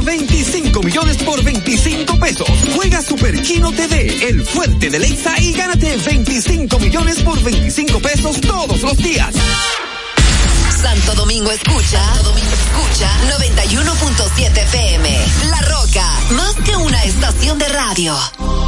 25 millones por 25 pesos. Juega Super Kino TV, el fuerte de Lexa y gánate 25 millones por 25 pesos todos los días. Santo Domingo escucha, Santo Domingo escucha 91.7 FM. La Roca, más que una estación de radio.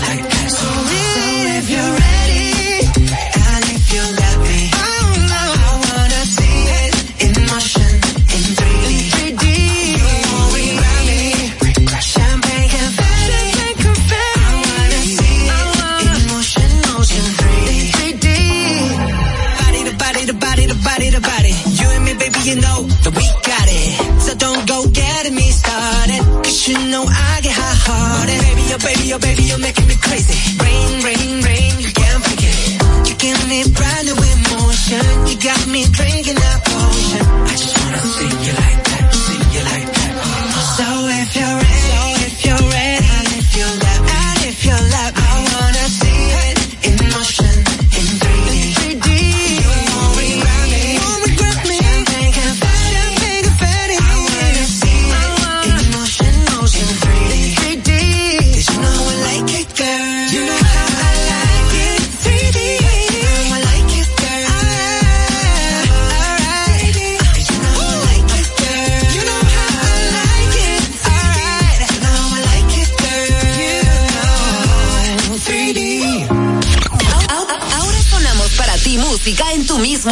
like that. So if you're ready.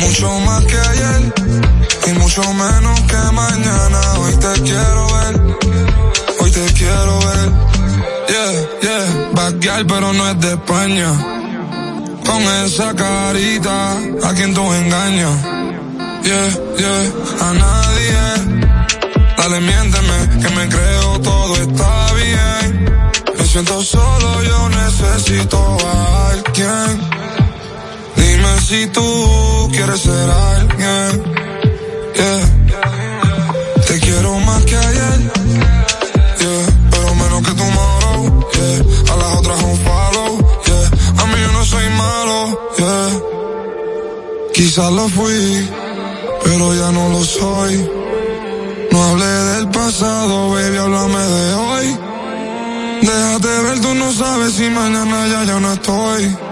Mucho más que ayer y mucho menos que mañana. Hoy te quiero ver, hoy te quiero ver. Yeah, yeah, vaquear pero no es de España. Con esa carita a quien tú engañas. Yeah, yeah, a nadie. Dale, miénteme, que me creo todo está bien. Me siento solo, yo necesito a alguien si tú quieres ser alguien. Yeah. Te quiero más que ayer. Yeah. Pero menos que tu tomorrow. Yeah. A las otras un follow. Yeah. A mí yo no soy malo. Yeah. Quizás lo fui, pero ya no lo soy. No hablé del pasado, baby, háblame de hoy. Déjate ver, tú no sabes si mañana ya ya no estoy.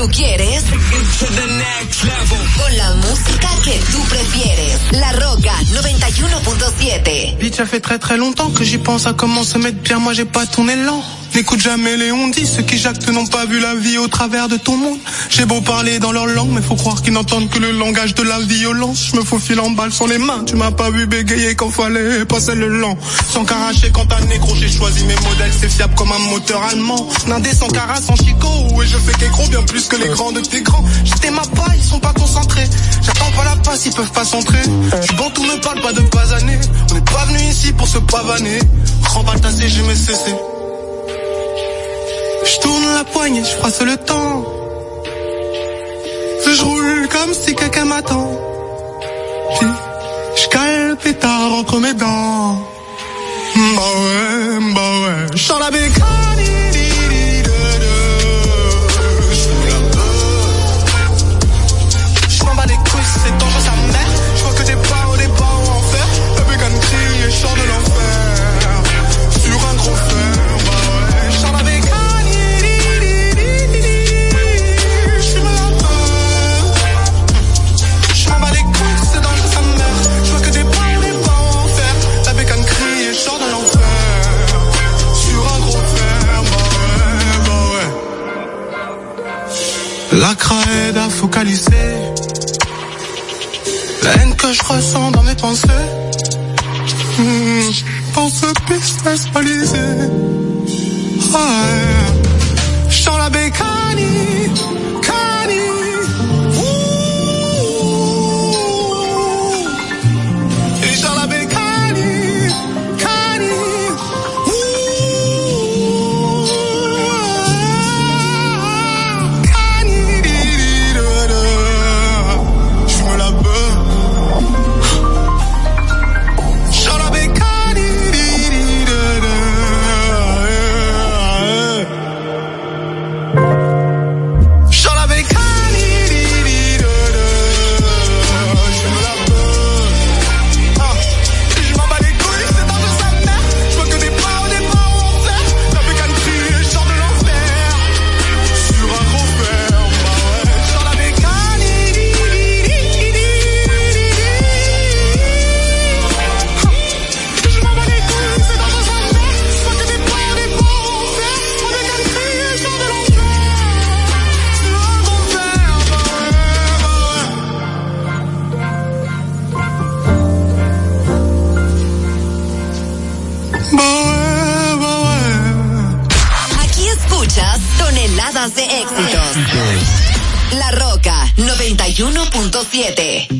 tú quieres. Con la música que tú prefieres. La Roca 91.7. Bitch, ça fait très très longtemps que j'y pense à comment se mettre bien. Moi, j'ai pas ton élan. N'écoute jamais les ondits, ceux qui jactent n'ont pas vu la vie au travers de ton monde. J'ai beau parler dans leur langue, mais faut croire qu'ils n'entendent que le langage de la violence. Je me faufile en balle sans les mains, tu m'as pas vu bégayer quand fallait passer le lent. Sans caracher quand un négro, j'ai choisi mes modèles, c'est fiable comme un moteur allemand. Nindé sans cara, sans chicot, et je fais qu'écrou bien plus que les grands de tes grands. J'étais ma pas, ils sont pas concentrés. J'attends pas la passe, ils peuvent pas centrer. Je bon, tout me parle pas de pas années. On n'est pas venu ici pour se pavaner. Remballe ta CG, mais cessez. Je tourne la poignée, je froisse le temps. Je roule comme si quelqu'un m'attend. Puis je cale le pétard entre mes dents. Bah ouais, bah ouais. Je la bécanie. La aide à focaliser la haine que je ressens dans mes pensées. Mmh, pense business balisé. Ah, ouais. La bécanie. 91.7.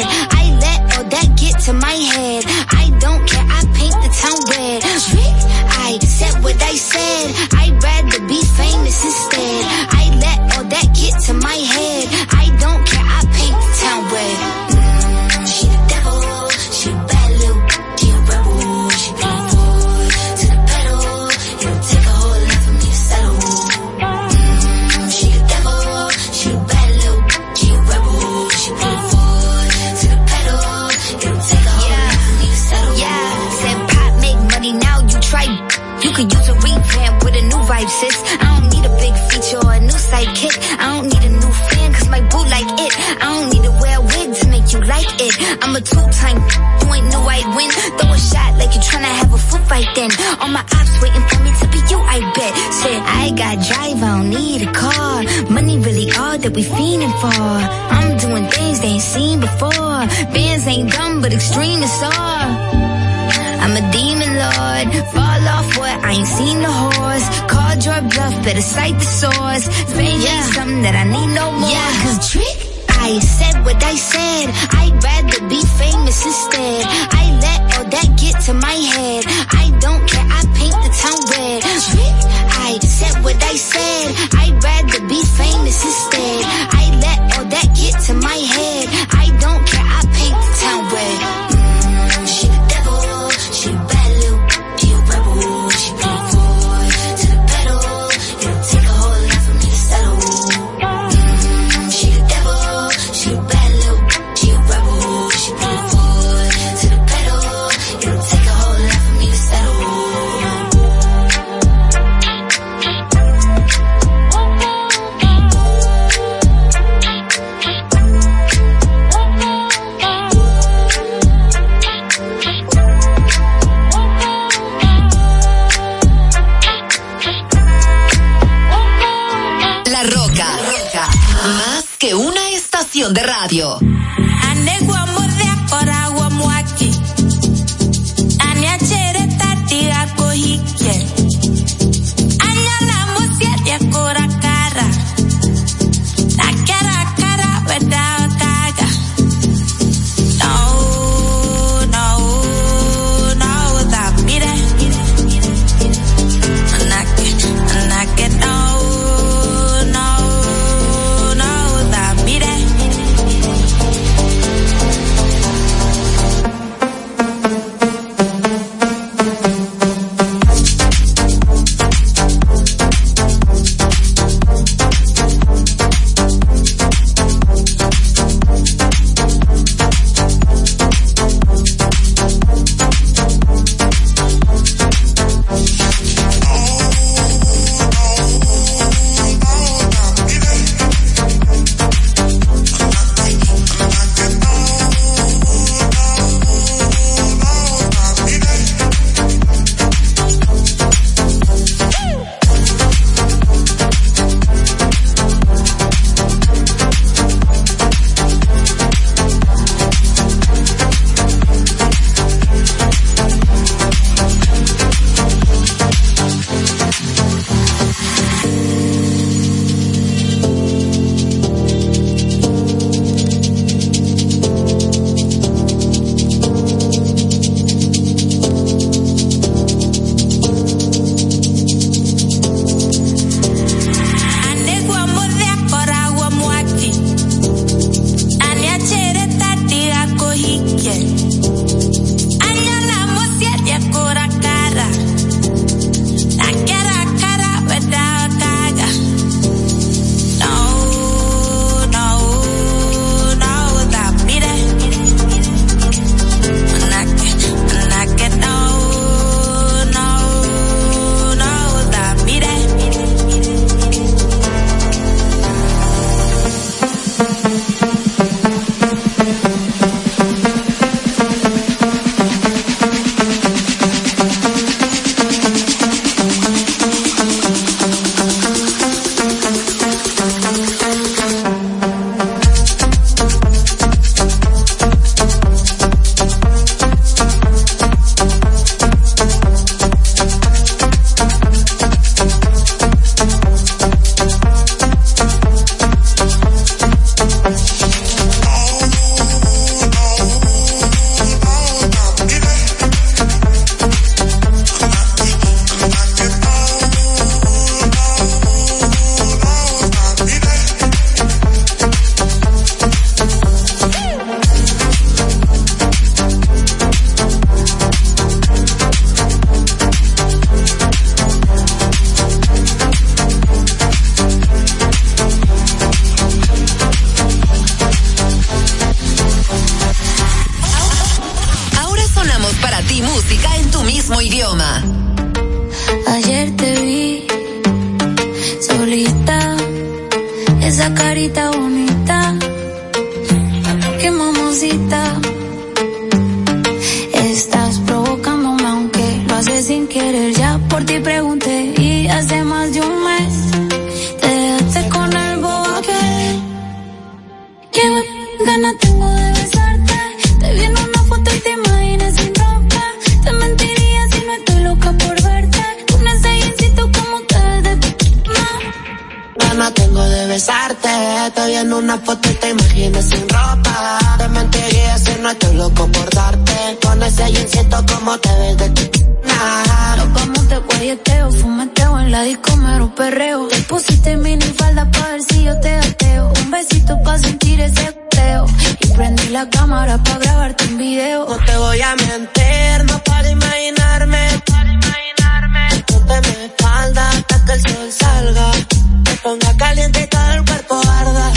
Ponga caliente y todo el cuerpo arda,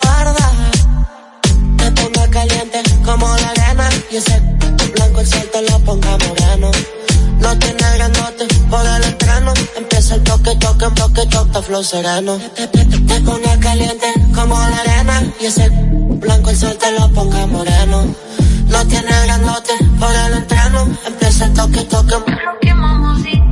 arda. Me ponga caliente como la arena y ese blanco el sol te lo ponga moreno. No tiene grandote por el estreno. Empieza el toque, toque, toque, toque, flow sereno. Te, ponga caliente como la arena y ese blanco el sol te lo ponga moreno. No tiene grandote por el entreno. Empieza el toque, toque.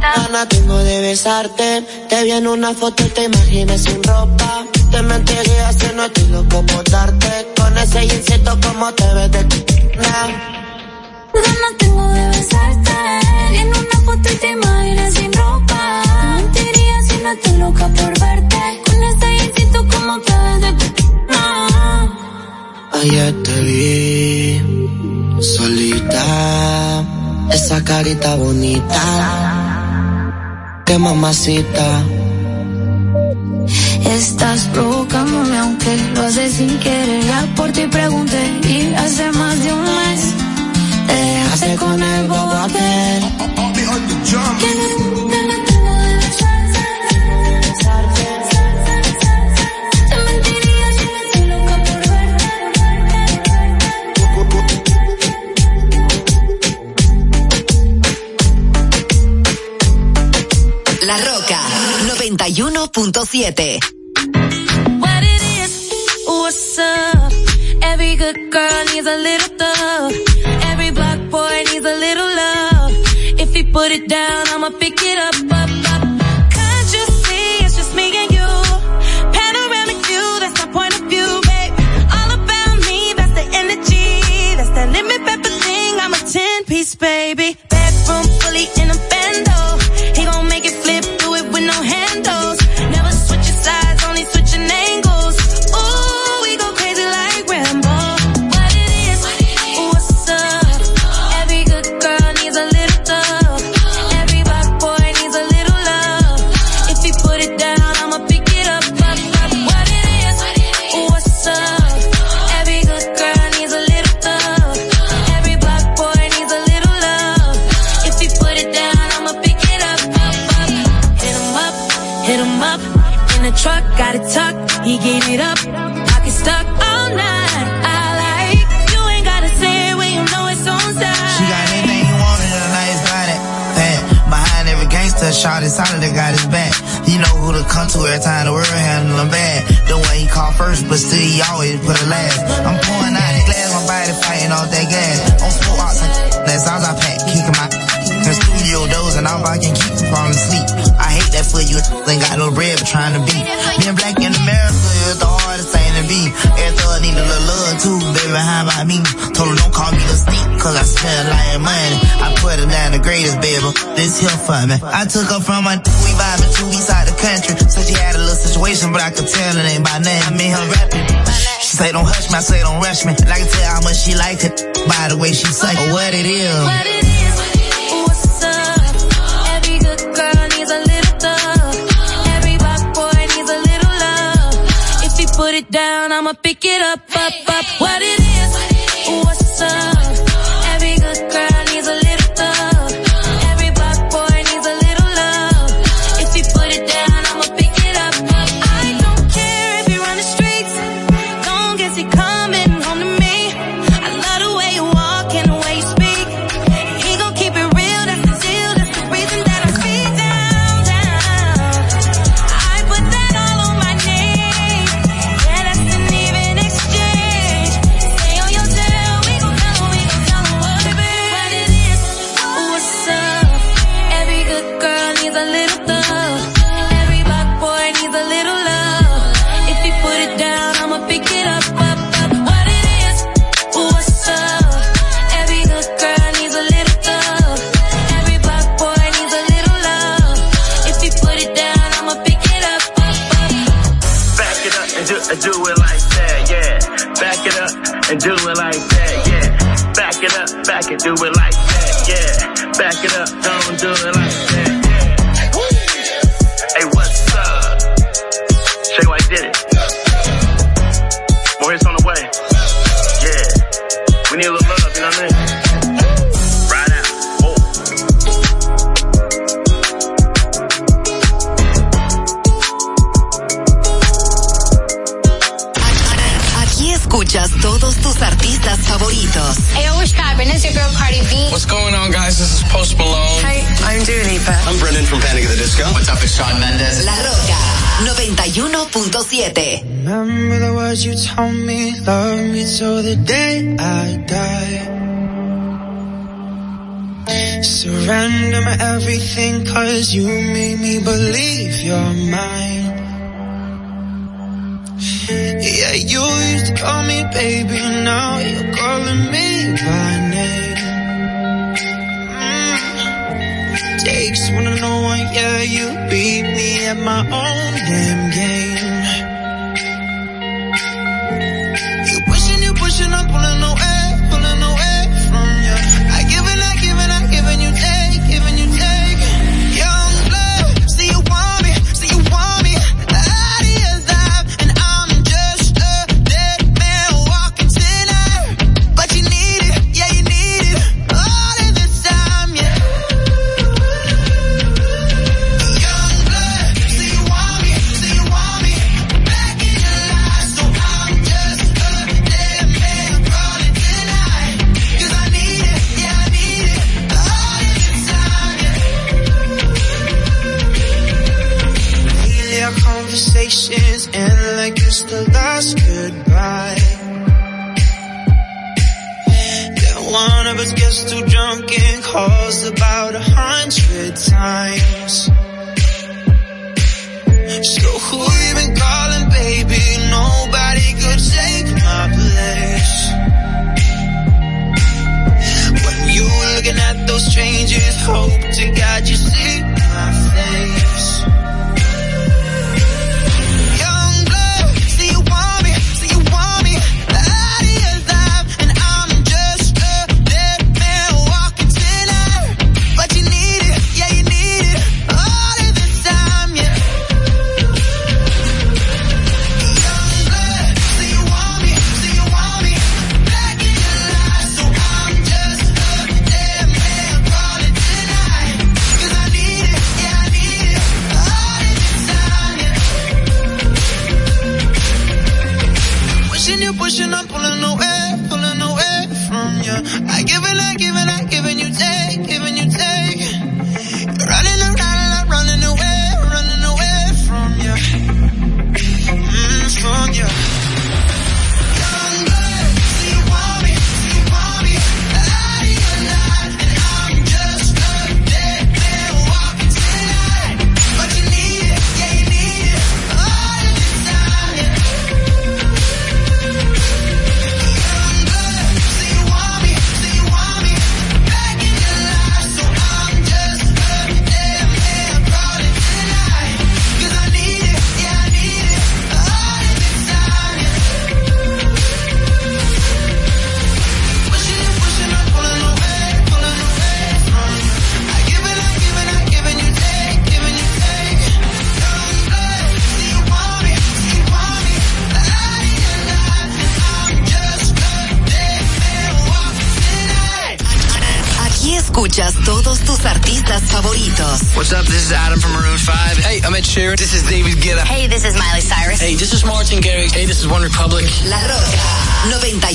Gana tengo de besarte. Te vi en una foto y te imaginas sin ropa. Te mentiría si no estoy loco por darte. Con ese jeansito como te ves de. Ganas tengo de besarte. En una foto y te imaginas sin ropa. Te mentiría si no estoy loca por verte. Con ese jeansito como te ves de Ayer te vi solita, esa carita bonita, qué mamacita. Estás provocándome aunque lo haces sin querer. Ya por ti pregunté y hace más de un mes te dejaste con el bobo aquel. 91.7. What it is, what's up? Every good girl needs a little thug. Every black boy needs a little love. If he put it down, I'ma pick it up, up, up. Can't you see it's just me and you? Panoramic view, that's my point of view, babe. All about me, that's the energy. That's that limit pepper thing, I'm a 10 piece, baby. Is solid that got his back. You know who to come to every time the world handle him bad. The one he called first, but still he always put it last. I'm pouring out the glass, my body fighting off that gas. On smoke outs and that's all I pack, kicking my in studio doors and all I can keep falling asleep. I hate that for you, ain't got no bread but trying to beat. Being black in America is the hardest thing to be. Every thug need a little love too, baby, how about me? Told her don't call me the sneak, cause I smell like money. I put her down the greatest, baby. This here for me. I took her from my we vibing two weeks out the country. So she had a little situation, but I could tell it ain't by name. I made her rapping. She say don't hush me, I say don't rush me. And I can tell how much she liked it by the way she say or what it is. What it is, what's up? Every good girl needs a little thug. Every black boy needs a little love. If he put it down, I'ma pick it up, up, up. What it is,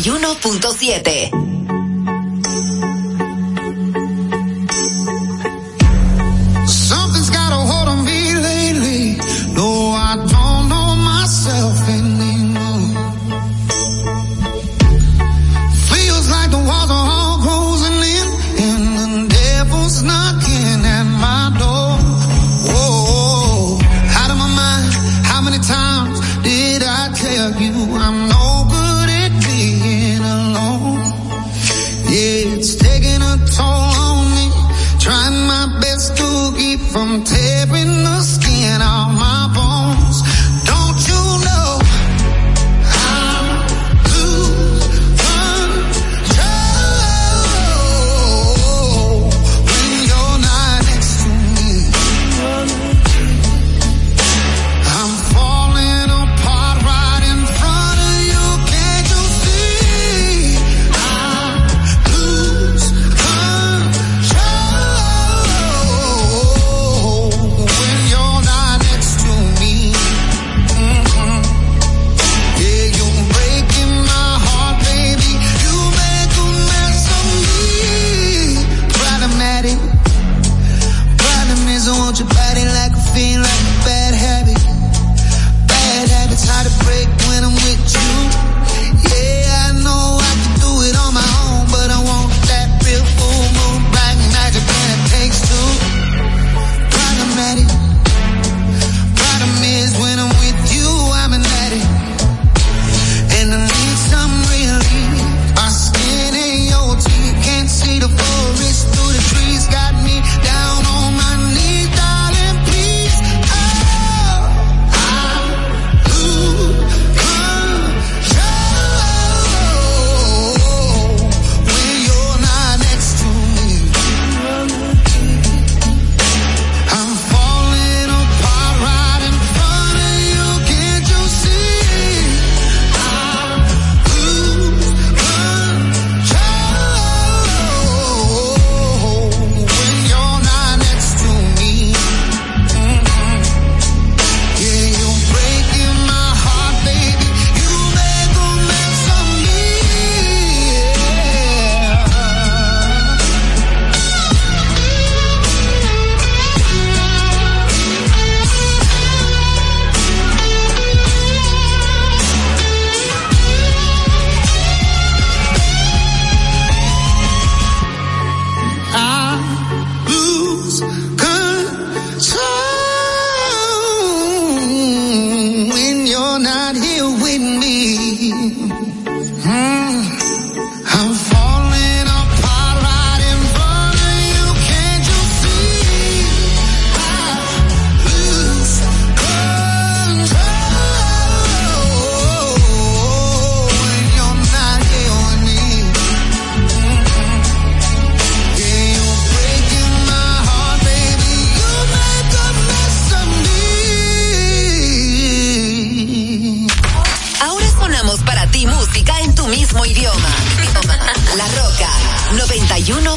91.7.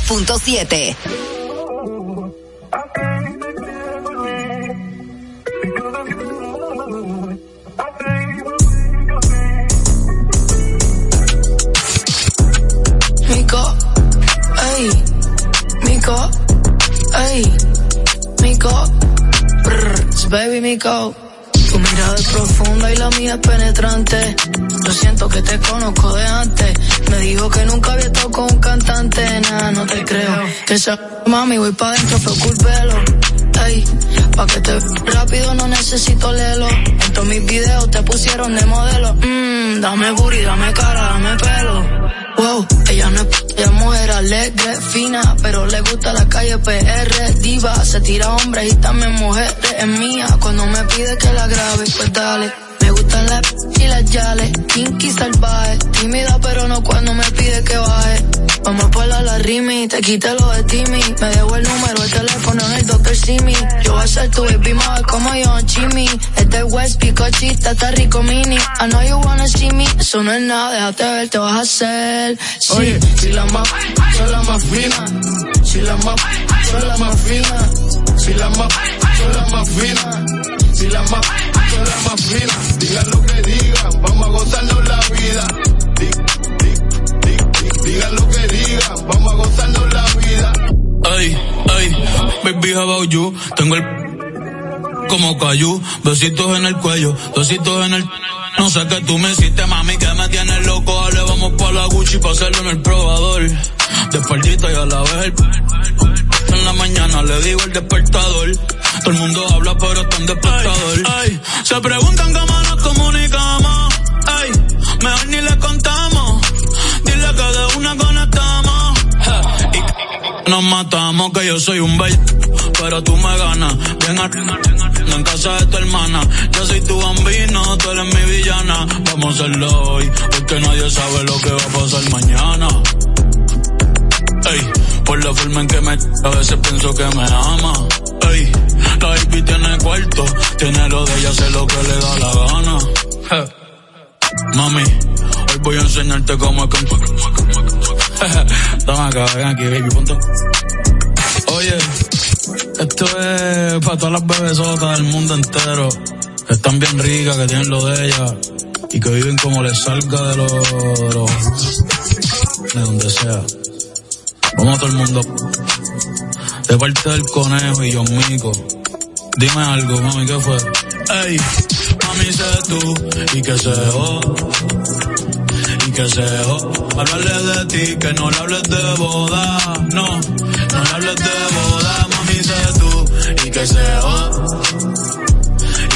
91.7. voy pa' dentro, fue culpelo. Ey, pa' que te rápido no necesito lelo. En todos mis videos te pusieron de modelo. Mmm, dame booty, dame cara, dame pelo. Wow, ella no es, ella es mujer alegre, fina, pero le gusta la calle PR, diva, se tira hombres y también mujeres, es mía, cuando me pide que la grabe, pues dale. Me gustan las p- y las yales, kinky salvaje, tímida pero no cuando me pide que baje. Vamos a ponerla la rimi, te quité lo de Timmy, me dejó el número, el teléfono en el Dr. Simi. Yo voy a ser tu baby mother como yo, Jimmy. Es del West, picochita, está rico mini. I know you wanna see me, eso no es nada, déjate ver, te vas a hacer. Sí, si la más, son la más fina. Si la más, son la más fina. Si la más, son la más fina. Si la más, fina. Digan lo que digan, vamos a gozarnos la vida. Di- di- di- di- Digan lo que digan, vamos a gozarnos la vida. Ay, ay, baby, how about you? Tengo el como cayú, besitos en el cuello, besitos en el... No sé qué tú me hiciste, mami, que me tienes loco. Dale, vamos pa' la Gucci pa' hacerlo en el probador. De y a la vez el... En la mañana le digo el despertador. Todo el mundo habla, pero está en despertador. Ay, se preguntan cómo nos comunicamos. Ay, mejor ni le contamos. Dile que de una conectamos. Y nos matamos, que yo soy un bello. Pero tú me ganas. Ven a en casa de tu hermana. Yo soy tu bambino, tú eres mi villana. Vamos a hacerlo hoy, porque nadie sabe lo que va a pasar mañana. Ey, por la forma en que me a veces pienso que me ama. Ey, la baby tiene cuarto, tiene lo de ella, hace lo que le da la gana. Mami, hoy voy a enseñarte cómo es que... Toma acá, ven aquí, baby, punto. Oye, esto es para todas las bebesotas del mundo entero. Que están bien ricas, que tienen lo de ellas. Y que viven como les salga. De, los- de donde sea. A todo el mundo. De parte del conejo y John Mico. Dime algo, mami, ¿qué fue? Ey, mami, sé tú. Y que se. Y que se. Hablarle de ti, que no le hables de boda. No, no le hables de boda, mami, sé tú. Y que se.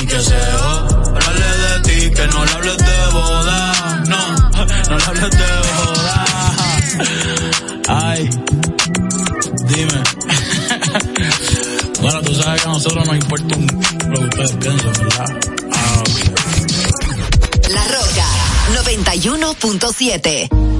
Y que se. Hablarle de ti, que no le hables de boda. No, no le hables de boda. Bueno, tú sabes que a nosotros nos importa un lo que ustedes piensan, ¿verdad? Ah, ok. La Roca 91.7.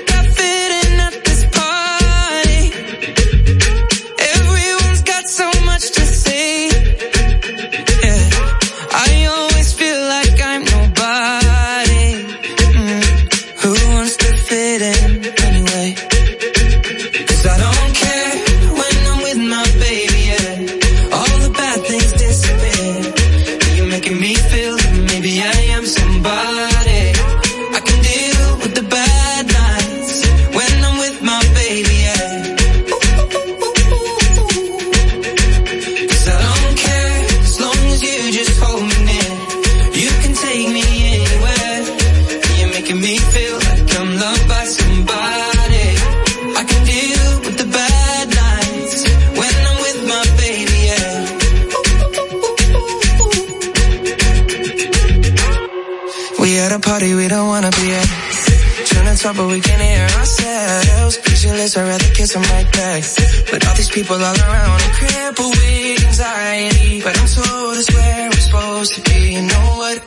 But all these people all around are crippled with anxiety. But I'm told it's where I'm supposed to be. You know what?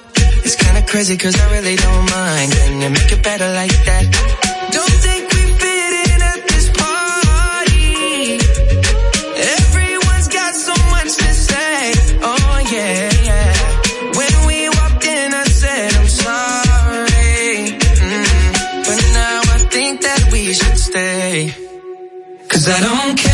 It's kinda crazy cause I really don't mind. Can you make it better like that? Cause I don't care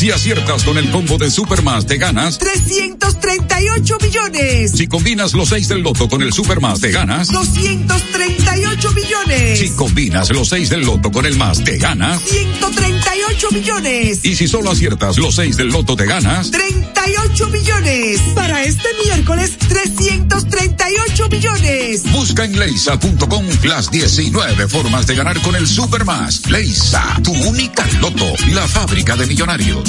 Si aciertas con el combo de Supermas, te ganas. 338 millones. Si combinas los 6 del loto con el Supermas, te ganas. 238 millones. Si combinas los 6 del loto con el más, te ganas. 138 millones. Y si solo aciertas los 6 del loto, te ganas. 38 millones. Para este miércoles, 338 millones. Busca en leisa.com las 19 formas de ganar con el Supermas. Leisa, tu única loto, la fábrica de millonarios.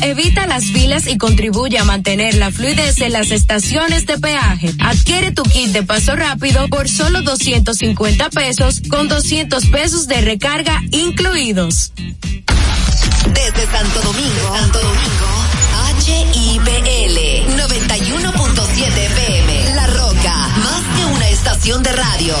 evita las filas y contribuye a mantener la fluidez en las estaciones de peaje. Adquiere tu kit de paso rápido por solo 250 pesos con 200 pesos de recarga incluidos. Desde Santo Domingo, Santo Domingo, HIPL 91.7 FM. La Roca, más que una estación de radio.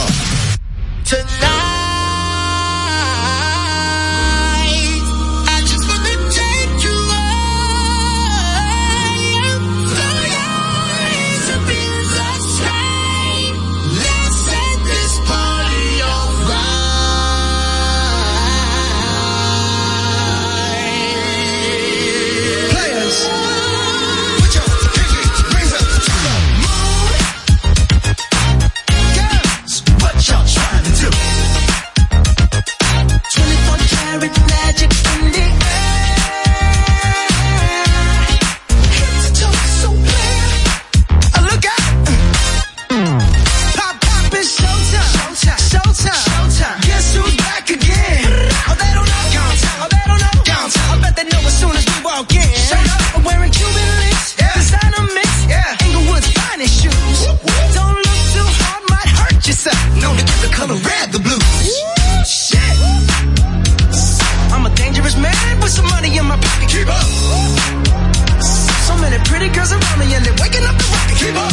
Girls around and they're waking up the rocket. Keep up.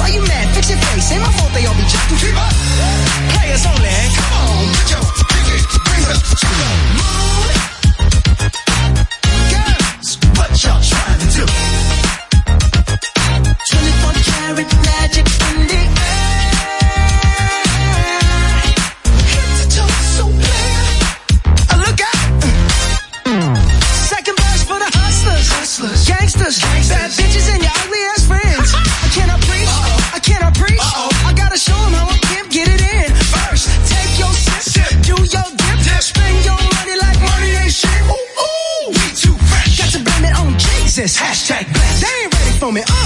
Why you mad? Fix your face. Ain't my fault they all be jocking. Keep up. Players only. Come on, put your pinky rings up to the on me.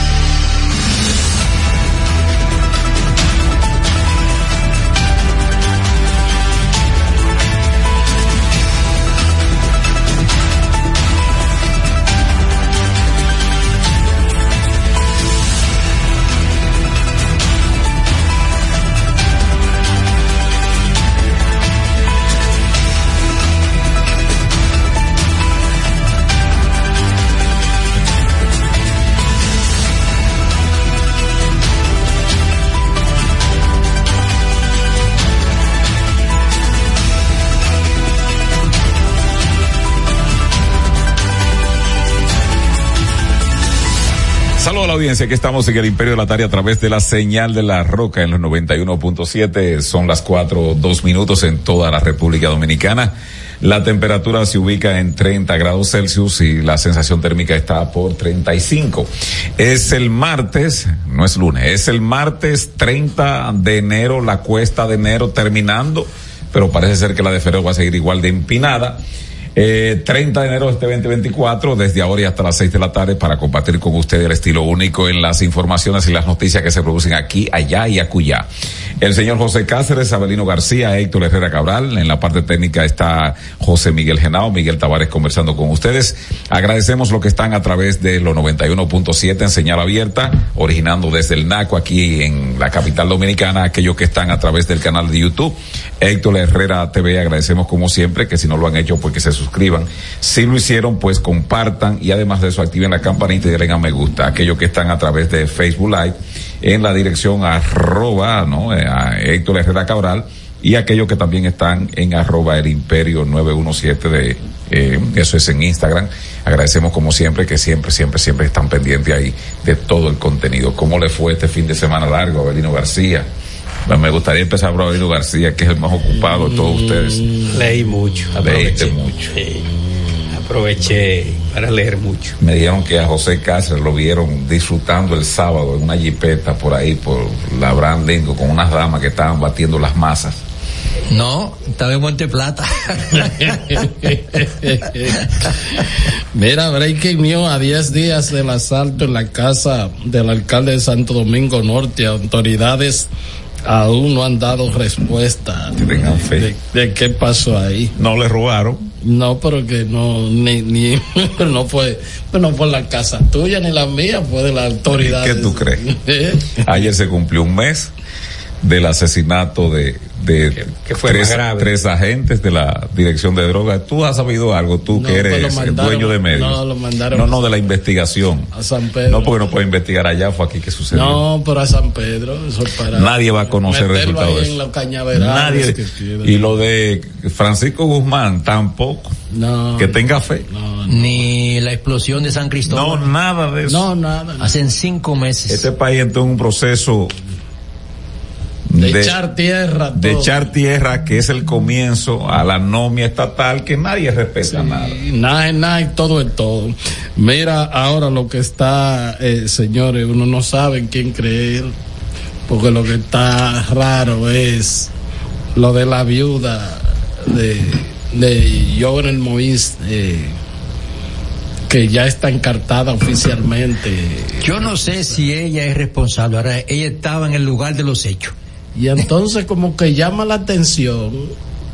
Audiencia, que estamos en el Imperio de la Tarde a través de la señal de la Roca en los 91.7. Son las cuatro, dos minutos en toda la República Dominicana. La temperatura se ubica en 30 grados Celsius y la sensación térmica está por 35. Es el martes, no es lunes, es el martes 30 de enero, la cuesta de enero terminando, pero parece ser que la de febrero va a seguir igual de empinada. Eh, 30 de enero de este 2024, desde ahora y hasta las 6 de la tarde, para compartir con ustedes el estilo único en las informaciones y las noticias que se producen aquí, allá y acullá. El señor José Cáceres, Abelino García, Héctor Herrera Cabral. En la parte técnica está José Miguel Genao, Miguel Tavares conversando con ustedes. Agradecemos lo que están a través de los 91.7 en señal abierta, originando desde el NACO aquí en la capital dominicana, aquellos que están a través del canal de YouTube. Héctor Herrera TV, agradecemos como siempre que si no lo han hecho, pues que se suscriban. Si lo hicieron, pues compartan y además de eso activen la campanita y denle a me gusta. Aquellos que están a través de Facebook Live en la dirección arroba, ¿no? Eh, a Héctor Herrera Cabral y aquellos que también están en arroba el imperio 917 de, eh, eso es en Instagram. Agradecemos como siempre que siempre, siempre, siempre están pendientes ahí de todo el contenido. ¿Cómo le fue este fin de semana largo a Belino García? Pues me gustaría empezar por Abelino García, que es el más ocupado de todos ustedes. Leí mucho. Leíste aproveché. mucho. Aproveché para leer mucho. Me dijeron que a José Cáceres lo vieron disfrutando el sábado en una jipeta por ahí, por la Brandingo, con unas damas que estaban batiendo las masas. No, estaba en Monte Plata. Mira, breaking news a 10 días del asalto en la casa del alcalde de Santo Domingo Norte. Autoridades aún no han dado respuesta tengan fe. De, de qué pasó ahí. No le robaron. No, pero que no, ni, ni, no fue, pues no fue la casa tuya ni la mía, fue de la autoridad. ¿Qué tú crees? Ayer se cumplió un mes del asesinato de, de que fue tres, más grave. tres agentes de la dirección de drogas. ¿Tú has sabido algo? Tú No, que pues eres el dueño de medios. no, lo mandaron No, no, de la investigación. A San Pedro. No, porque no puede investigar allá, fue aquí que sucedió. No, pero a San Pedro, eso es para. Nadie va a conocer el resultado de eso. Nadie. Y lo de Francisco Guzmán tampoco. No. Que tenga fe. Ni la explosión de San Cristóbal. No, nada de eso. No, nada. Hacen cinco meses. Este país entró en un proceso De, echar tierra. de todo. echar tierra, que es el comienzo a la nomia estatal, que nadie respeta nada. Y Nada es nada y todo es todo. Mira, ahora lo que está, eh, señores, uno no sabe en quién creer, porque lo que está raro es lo de la viuda de, de Jovenel Moïse, eh, que ya está encartada oficialmente. Yo no sé si ella es responsable. Ahora, ella estaba en el lugar de los hechos. Y entonces como que llama la atención,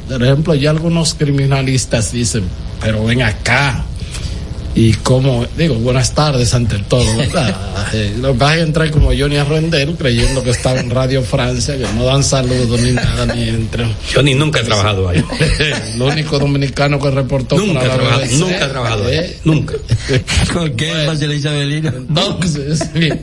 por ejemplo, ya algunos criminalistas dicen, pero ven acá. Y como, digo, buenas tardes ante todo, ¿verdad? Eh, Lo que hay entrar como Johnny Arrendel creyendo que estaba en Radio Francia, que no dan saludos ni nada, ni entran. Yo ni nunca he trabajado ahí. El único dominicano que reportó Nunca para la trabajado, BBC, nunca he trabajado ahí. ¿eh? Nunca. ¿Con qué Marcela Isabelino? Entonces, bien.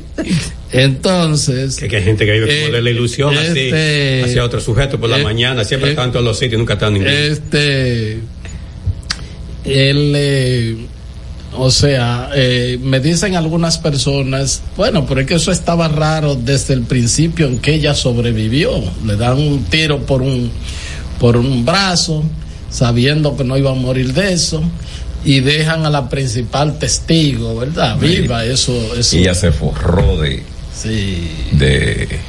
entonces, Que, que hay gente que vive como Eh, de la ilusión así, este- hacia otro sujeto por la eh, mañana, siempre eh, están en todos los sitios, nunca están en ninguno. Este, él, eh, o sea, eh, me dicen algunas personas, bueno, pero es que eso estaba raro desde el principio en que ella sobrevivió. Le dan un tiro por un, por un brazo, sabiendo que no iba a morir de eso. Y dejan a la principal testigo, ¿verdad? Viva, eso, eso. Y ella se forró de, Sí. de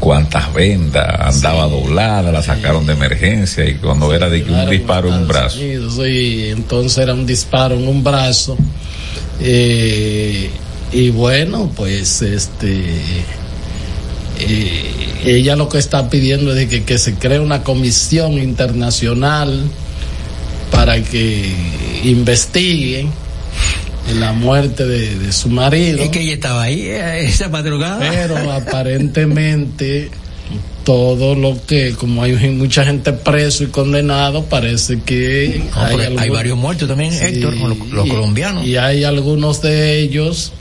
cuántas vendas, andaba doblada, la sacaron de emergencia y cuando era de que un disparo en un brazo. Sí, entonces era un disparo en un brazo. Eh, y bueno, pues este. eh, ella lo que está pidiendo es de que, que se cree una comisión internacional para que investiguen la muerte de, de su marido. Es que ella estaba ahí eh, esa madrugada. Pero aparentemente todo lo que, como hay mucha gente preso y condenado, parece que No, hay, varios muertos también, Sí, Héctor, los, los y- colombianos. Y hay algunos de ellos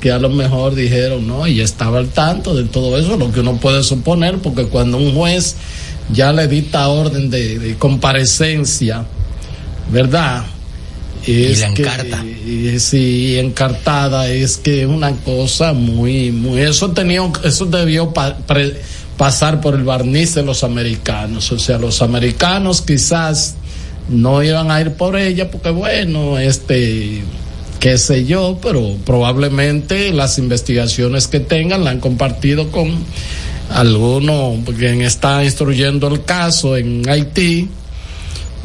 que a lo mejor dijeron, no, y estaba al tanto de todo eso, lo que uno puede suponer, porque cuando un juez ya le dicta orden de, de comparecencia, ¿verdad? Es la que- encarta. y- sí, encartada es que es una cosa muy, muy, eso tenía, eso debió pa- pre- pasar por el barniz de los americanos, o sea, los americanos quizás no iban a ir por ella porque bueno, este, qué sé yo, pero probablemente las investigaciones que tengan la han compartido con alguno quien está instruyendo el caso en Haití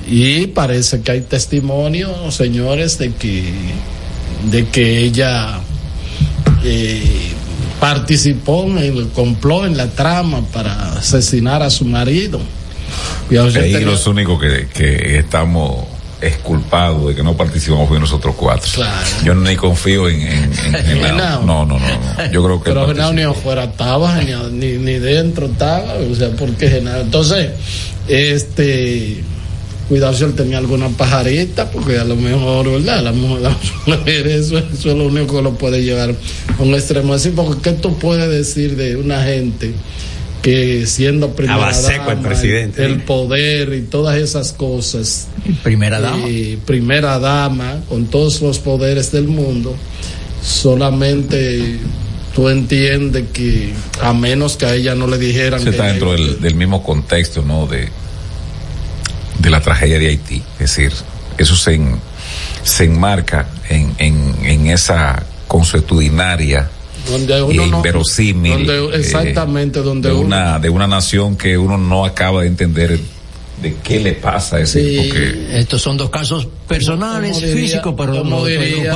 y parece que hay testimonio, señores, de que de que ella eh, participó en el complot, en la trama para asesinar a su marido. Yo Ahí tenía- los únicos que, que estamos exculpados de que no participamos fuimos nosotros cuatro. Claro. Yo ni confío en, en, en- en la- no, no, no, no. Yo creo que Pero Genao ni afuera estaba, ni, ni, dentro estaba, o sea, ¿por qué Genao? Entonces, este, cuidado si él tenía alguna pajarita, porque a lo mejor, ¿verdad? La mujer, la mujer, eso, eso es lo único que lo puede llevar a un extremo así, porque ¿qué tú puedes decir de una gente que siendo primera Abaseco el dama, presidente. el poder y todas esas cosas, Primera dama. eh, primera dama, con todos los poderes del mundo, solamente tú entiendes que a menos que a ella no le dijeran Se que está ella- dentro del, del mismo contexto, ¿no? De, de la tragedia de Haití. Es decir, eso se, en- se enmarca en, en, en esa consuetudinaria donde e uno no- inverosímil donde- eh, exactamente donde de uno- una de una nación que uno no acaba de entender de qué le pasa es decir, porque Estos son dos casos personales, diría- físicos, pero no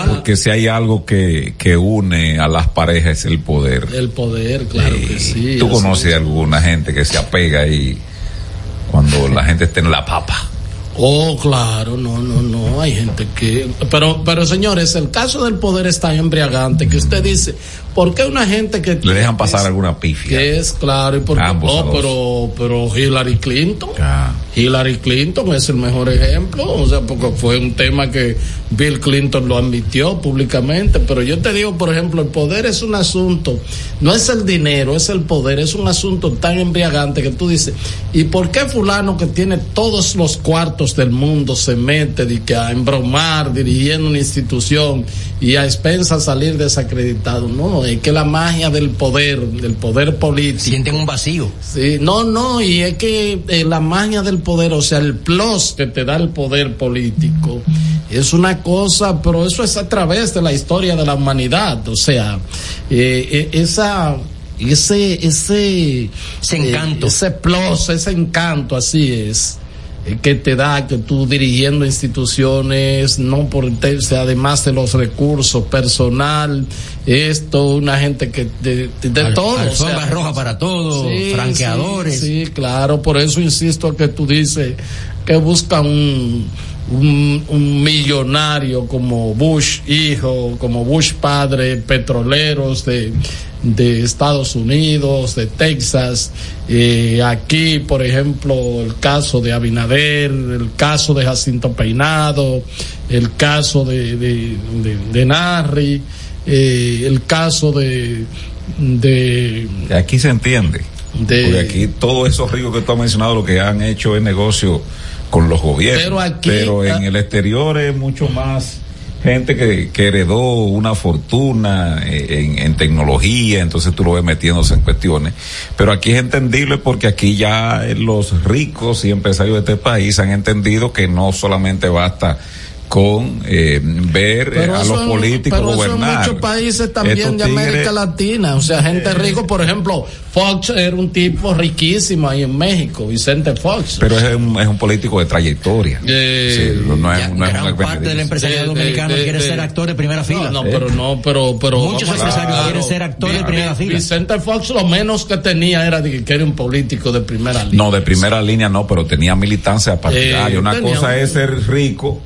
porque si hay algo que, que une a las parejas es el poder el poder, claro que sí. tú conoces es. a alguna gente que se apega ahí cuando la gente está en la papa. Oh, claro, no, no, no, hay gente que... Pero, pero señores, el caso del poder es tan embriagante que usted dice, ¿por qué una gente que... le dejan pasar alguna pifia. Que es claro, y porque, Ambos los- pero, pero Hillary Clinton, Ah, Hillary Clinton es el mejor ejemplo, o sea, porque fue un tema que Bill Clinton lo admitió públicamente, pero yo te digo, por ejemplo, el poder es un asunto, no es el dinero, es el poder, es un asunto tan embriagante que tú dices, ¿y por qué fulano que tiene todos los cuartos del mundo se mete de que a embromar dirigiendo una institución y a expensas salir desacreditado? No, es que la magia del poder, del poder político. Sienten un vacío. Sí, no, no, y es que eh, la magia del poder, o sea, el plus que te da el poder político, es una cosa, pero eso es a través de la historia de la humanidad, o sea, eh, eh, esa, ese, ese, Ese encanto. eh, ese plus, ese encanto, así es. Que te da que tú dirigiendo instituciones, no por o sea, además de los recursos personal, esto, una gente que de, de, de Al- todo. o alfombra sea, roja para todo, Sí, franqueadores. Sí, sí, claro, por eso insisto que tú dices que busca un, un, un millonario como Bush hijo, como Bush padre, petroleros de, de Estados Unidos, de Texas, eh, aquí, por ejemplo, el caso de Abinader, el caso de Jacinto Peinado, el caso de, de, de, de Narri, eh, el caso de, de, aquí se entiende de porque aquí todos esos ricos que tú has mencionado lo que han hecho es negocio con los gobiernos. Pero aquí- Pero en ah. el exterior es mucho más gente que, que heredó una fortuna eh, en, en tecnología, entonces tú lo ves metiéndose en cuestiones. Pero aquí es entendible porque aquí ya eh, los ricos y empresarios de este país han entendido que no solamente basta con eh, ver eh, a los en- políticos pero eso en muchos países también Estos de América tigres- Latina, o sea, gente rico, por ejemplo, Fox era un tipo riquísimo ahí en México, Vicente Fox. Pero es un, es un político de trayectoria. Eh, Sí, no, es, Ya, no es gran un parte del empresariado dominicano quiere ser actor de primera fila. No, no, pero no, pero, pero. Muchos empresarios quieren ser actores de primera fila. Vicente Fox lo menos que tenía era de que- que era un político de primera línea. No, de primera línea no, pero tenía militancia partidaria. Eh, Una tenía cosa un- es ser rico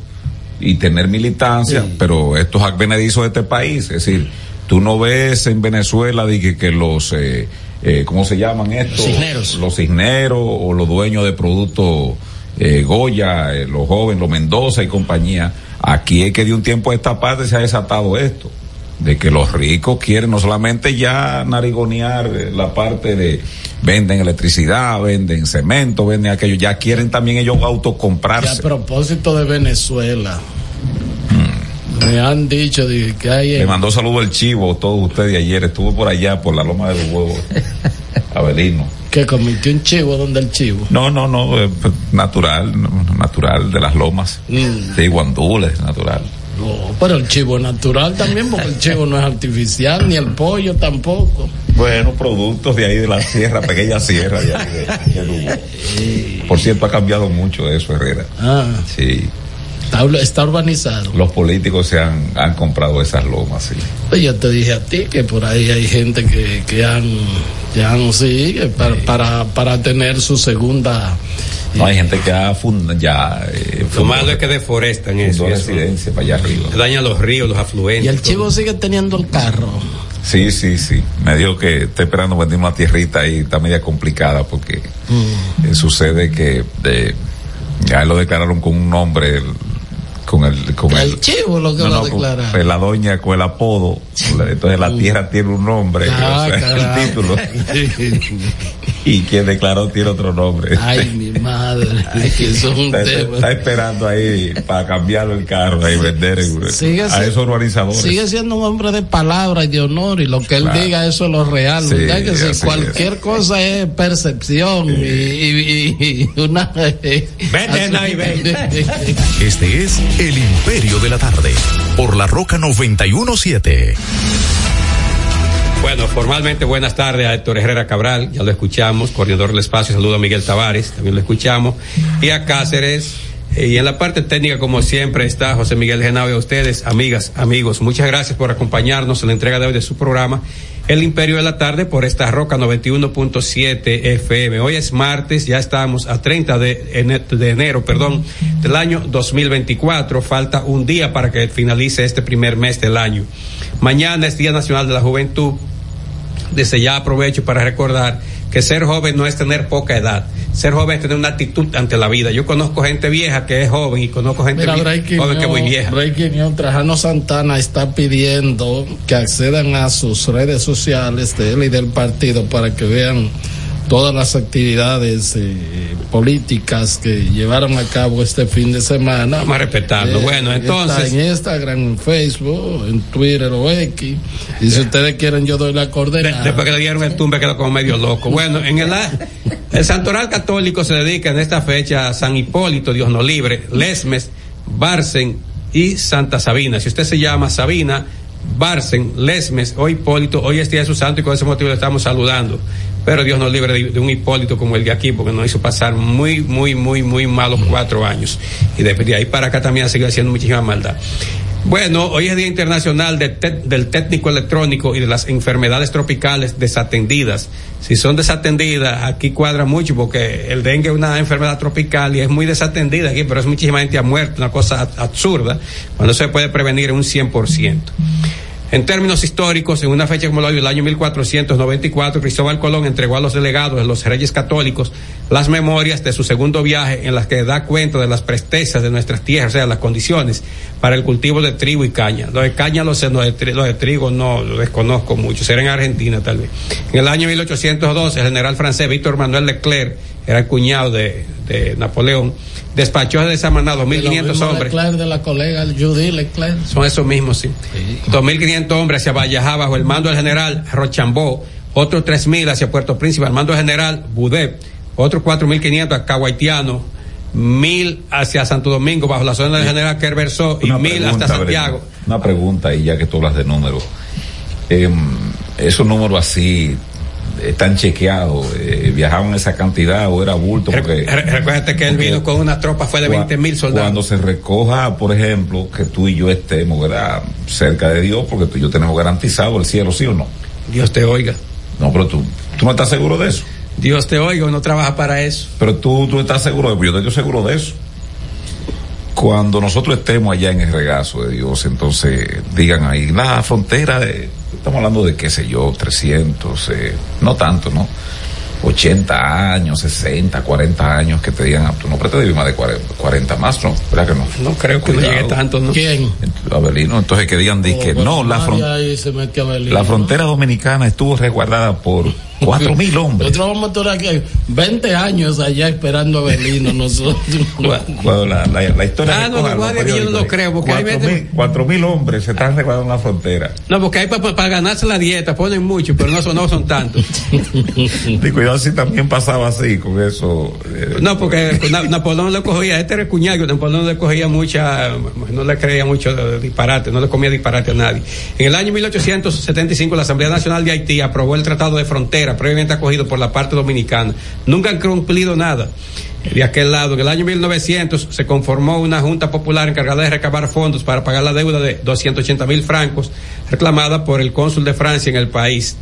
y tener militancia, pero estos advenedizos de este país, es decir, tú no ves en Venezuela de que, que los, eh, eh, ¿cómo se llaman estos? Cisneros. Los cisneros o los dueños de productos eh, Goya, eh, los jóvenes, los Mendoza y compañía. Aquí es que de un tiempo a esta parte se ha desatado esto de que los ricos quieren no solamente ya narigonear la parte de venden electricidad, venden cemento, venden aquello, ya quieren también ellos Y a autocomprarse. propósito de Venezuela, Me han dicho de que hay. Le mandó saludo el chivo, todos ustedes ayer. Estuvo por allá, por la loma de los huevos. Abelino. Que cometió un chivo donde el chivo. No, no, no, eh, pues, natural, natural de las lomas. Mm. De Guandules, natural. Pero el chivo es natural también, porque el chivo no es artificial, ni el pollo tampoco. Bueno, productos de ahí de la sierra, pequeña sierra de ahí de- de. Por cierto, ha cambiado mucho eso, Herrera. Ah, Sí, está, está urbanizado. los políticos se han, han comprado esas lomas, sí. Pues yo te dije a ti que por ahí hay gente que, que han, que han sí, que para, para, para tener su segunda. No, hay gente que ha funda, ya... Eh, Lo malo es que deforestan eso. residencia para allá arriba. Daña los ríos, los afluentes. Y el chivo sigue teniendo el carro. Sí, sí, sí. Me dijo que está esperando vender una tierrita ahí, está media complicada porque eh, sucede que eh, ya lo declararon con un nombre, el- con el... Con El el chivo lo que no, lo no, declararon. la doña con el apodo, entonces la tierra tiene un nombre, Ah, o sea, caramba. el título, y quien declaró tiene otro nombre. Ay, mi madre, que eso es un está, tema. está esperando ahí para cambiarlo el carro y vender Sigue a esos urbanizadores. Sigue siendo un hombre de palabra y de honor y lo que él Claro. diga eso es lo real. Sí, ¿verdad? que si cualquier cosa es percepción y, y- y- y una... Vete, no, y vete. Este es El Imperio de la Tarde, por la Roca 917. Bueno, formalmente buenas tardes a Héctor Herrera Cabral, ya lo escuchamos, coordinador del espacio, saludo a Miguel Tavares, también lo escuchamos, y a Cáceres. eh, Y en la parte técnica, como siempre, está José Miguel Genao y a ustedes, amigas, amigos. Muchas gracias por acompañarnos en la entrega de hoy de su programa, El Imperio de la Tarde, por esta Roca 91.7 FM. Hoy es martes, ya estamos a 30 de, ene- de enero, perdón, del año 2024. Falta un día para que finalice este primer mes del año. Mañana es Día Nacional de la Juventud. Desde ya aprovecho para recordar que ser joven no es tener poca edad. Ser joven es tener una actitud ante la vida. Yo conozco gente vieja que es joven y conozco gente Mira, vi- Breaking joven que es muy vieja. News, Trajano Santana está pidiendo que accedan a sus redes sociales de él y del partido para que vean todas las actividades eh, políticas que llevaron a cabo este fin de semana. Vamos a respetarlo. Bueno, entonces- Está en Instagram, en Facebook, en Twitter o X. Y si ustedes quieren, yo doy la coordenada. Después que le dieron el tumbe quedó como medio loco. Bueno, en el, el Santoral Católico se dedica en esta fecha a San Hipólito, Dios no libre, Lesmes, Barcen y Santa Sabina. Si usted se llama Sabina, Barcen, Lesmes o Hipólito, hoy es día de su santo y con ese motivo le estamos saludando. Pero Dios nos libre de, un Hipólito como el de aquí, porque nos hizo pasar muy, muy, muy, muy malos cuatro años. Y de, de ahí para acá también ha seguido haciendo muchísima maldad. Bueno, hoy es Día Internacional de te- del Técnico Electrónico y de las enfermedades tropicales desatendidas. Si son desatendidas, aquí cuadra mucho porque el dengue es una enfermedad tropical y es muy desatendida aquí, pero es muchísima gente ha muerto, una cosa ab- absurda, cuando se puede prevenir en un 100%. En términos históricos, en una fecha como la hoy, el año 1494, Cristóbal Colón entregó a los delegados de los reyes católicos las memorias de su segundo viaje en las que da cuenta de las prestezas de nuestras tierras, o sea, las condiciones para el cultivo de trigo y caña. Lo de caña lo sé, lo de, tri- lo de trigo no lo desconozco mucho, será en Argentina tal vez. En el año 1812, el general francés Víctor Manuel Leclerc, era el cuñado de, de Napoleón, despachó de esa manada 2.500 hombres. Leclerc de la colega Judy Leclerc. Son esos mismos, sí. 2.500 hombres hacia Vallajá bajo el mando del general Rochambó, otros 3.000 hacia Puerto Príncipe al mando del general Budet, otros 4.500 a Caguaitiano, 1.000 hacia Santo Domingo bajo la zona del general Kerbersó y Una 1.000 pregunta, hasta Santiago. Una pregunta, y ya que tú hablas de números. Em, esos números así están chequeados. eh, ¿Viajaban esa cantidad o era bulto? Porque, Re- Recuérdate que él vino con una tropa, fue de cua- 20.000 soldados. Cuando se recoja, por ejemplo, que tú y yo estemos ¿verdad? cerca de Dios, porque tú y yo tenemos garantizado el cielo, ¿sí o no? Dios te oiga. No, pero tú, tú no estás seguro de eso. Dios te oiga, uno trabaja para eso. Pero tú, tú estás seguro de eso, yo estoy seguro de eso. Cuando nosotros estemos allá en el regazo de Dios, entonces digan ahí, la frontera de, estamos hablando de qué sé yo, 300, eh, no tanto, ¿no? 80 años, 60, 40 años que te digan, ah, tú no pretendes vivir más de 40, 40 más, ¿no? ¿Verdad que no? No creo que Cuidado. llegue tanto, ¿no? ¿Quién? Abelino, entonces que digan, di que Oh, no, la, fron- la ¿no? frontera dominicana estuvo resguardada por Cuatro mil hombres. Nosotros vamos a estar aquí 20 años allá esperando a Belino nosotros. Cuando la, la, la historia Ah, no, guardias yo no lo creo, porque hay cuatro veces- mil, cuatro mil hombres se están recordando en la frontera. No, porque hay para ganarse la dieta, ponen mucho, pero no son, no son tantos. Y cuidado si también pasaba así con eso. eh, No, porque Na- Napoleón le cogía, este era el cuñado, Napoleón le cogía mucha, no le creía mucho disparate, no le comía disparate a nadie. En el año 1875 la Asamblea Nacional de Haití aprobó el Tratado de Frontera, previamente acogido por la parte dominicana. Nunca han cumplido nada. De aquel lado, en el año 1900 se conformó una junta popular encargada de recabar fondos para pagar la deuda de 280 mil francos reclamada por el cónsul de Francia en el país.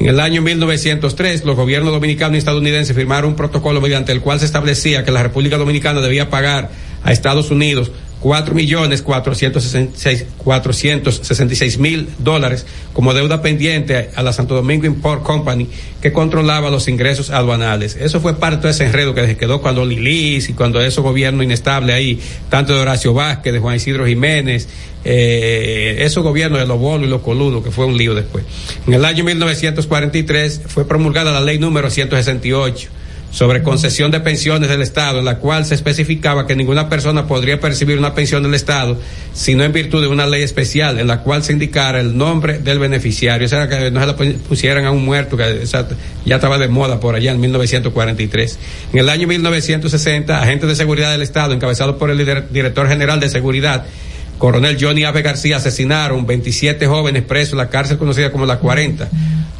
En el año 1903, los gobiernos dominicano y estadounidense firmaron un protocolo mediante el cual se establecía que la República Dominicana debía pagar a Estados Unidos cuatro millones cuatrocientos sesenta y seis mil dólares como deuda pendiente a la Santo Domingo Import Company que controlaba los ingresos aduanales. Eso fue parte de ese enredo que se quedó cuando Lilis y cuando esos gobiernos inestables ahí, tanto de Horacio Vázquez, de Juan Isidro Jiménez, eh, esos gobiernos de los bolos y los coludos, que fue un lío después. En el año 1943 fue promulgada la ley número 168 sobre concesión de pensiones del Estado, en la cual se especificaba que ninguna persona podría percibir una pensión del Estado, sino en virtud de una ley especial, en la cual se indicara el nombre del beneficiario. O sea, que no se la pusieran a un muerto, que ya estaba de moda por allá en 1943. En el año 1960, agentes de seguridad del Estado, encabezados por el director general de seguridad, coronel Johnny Ave García, asesinaron 27 jóvenes presos en la cárcel conocida como la 40,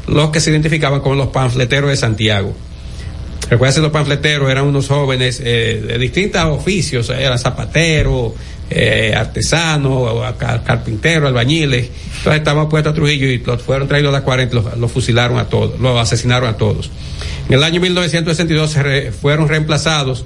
los que se identificaban como los panfleteros de Santiago. Recuerden que los panfleteros eran unos jóvenes eh, de distintos oficios, eran zapateros, eh, artesanos, carpinteros, albañiles. Entonces estaban puestos a Trujillo y los fueron traídos a la 40 y los, los fusilaron a todos, los asesinaron a todos. En el año 1962 se re- fueron reemplazados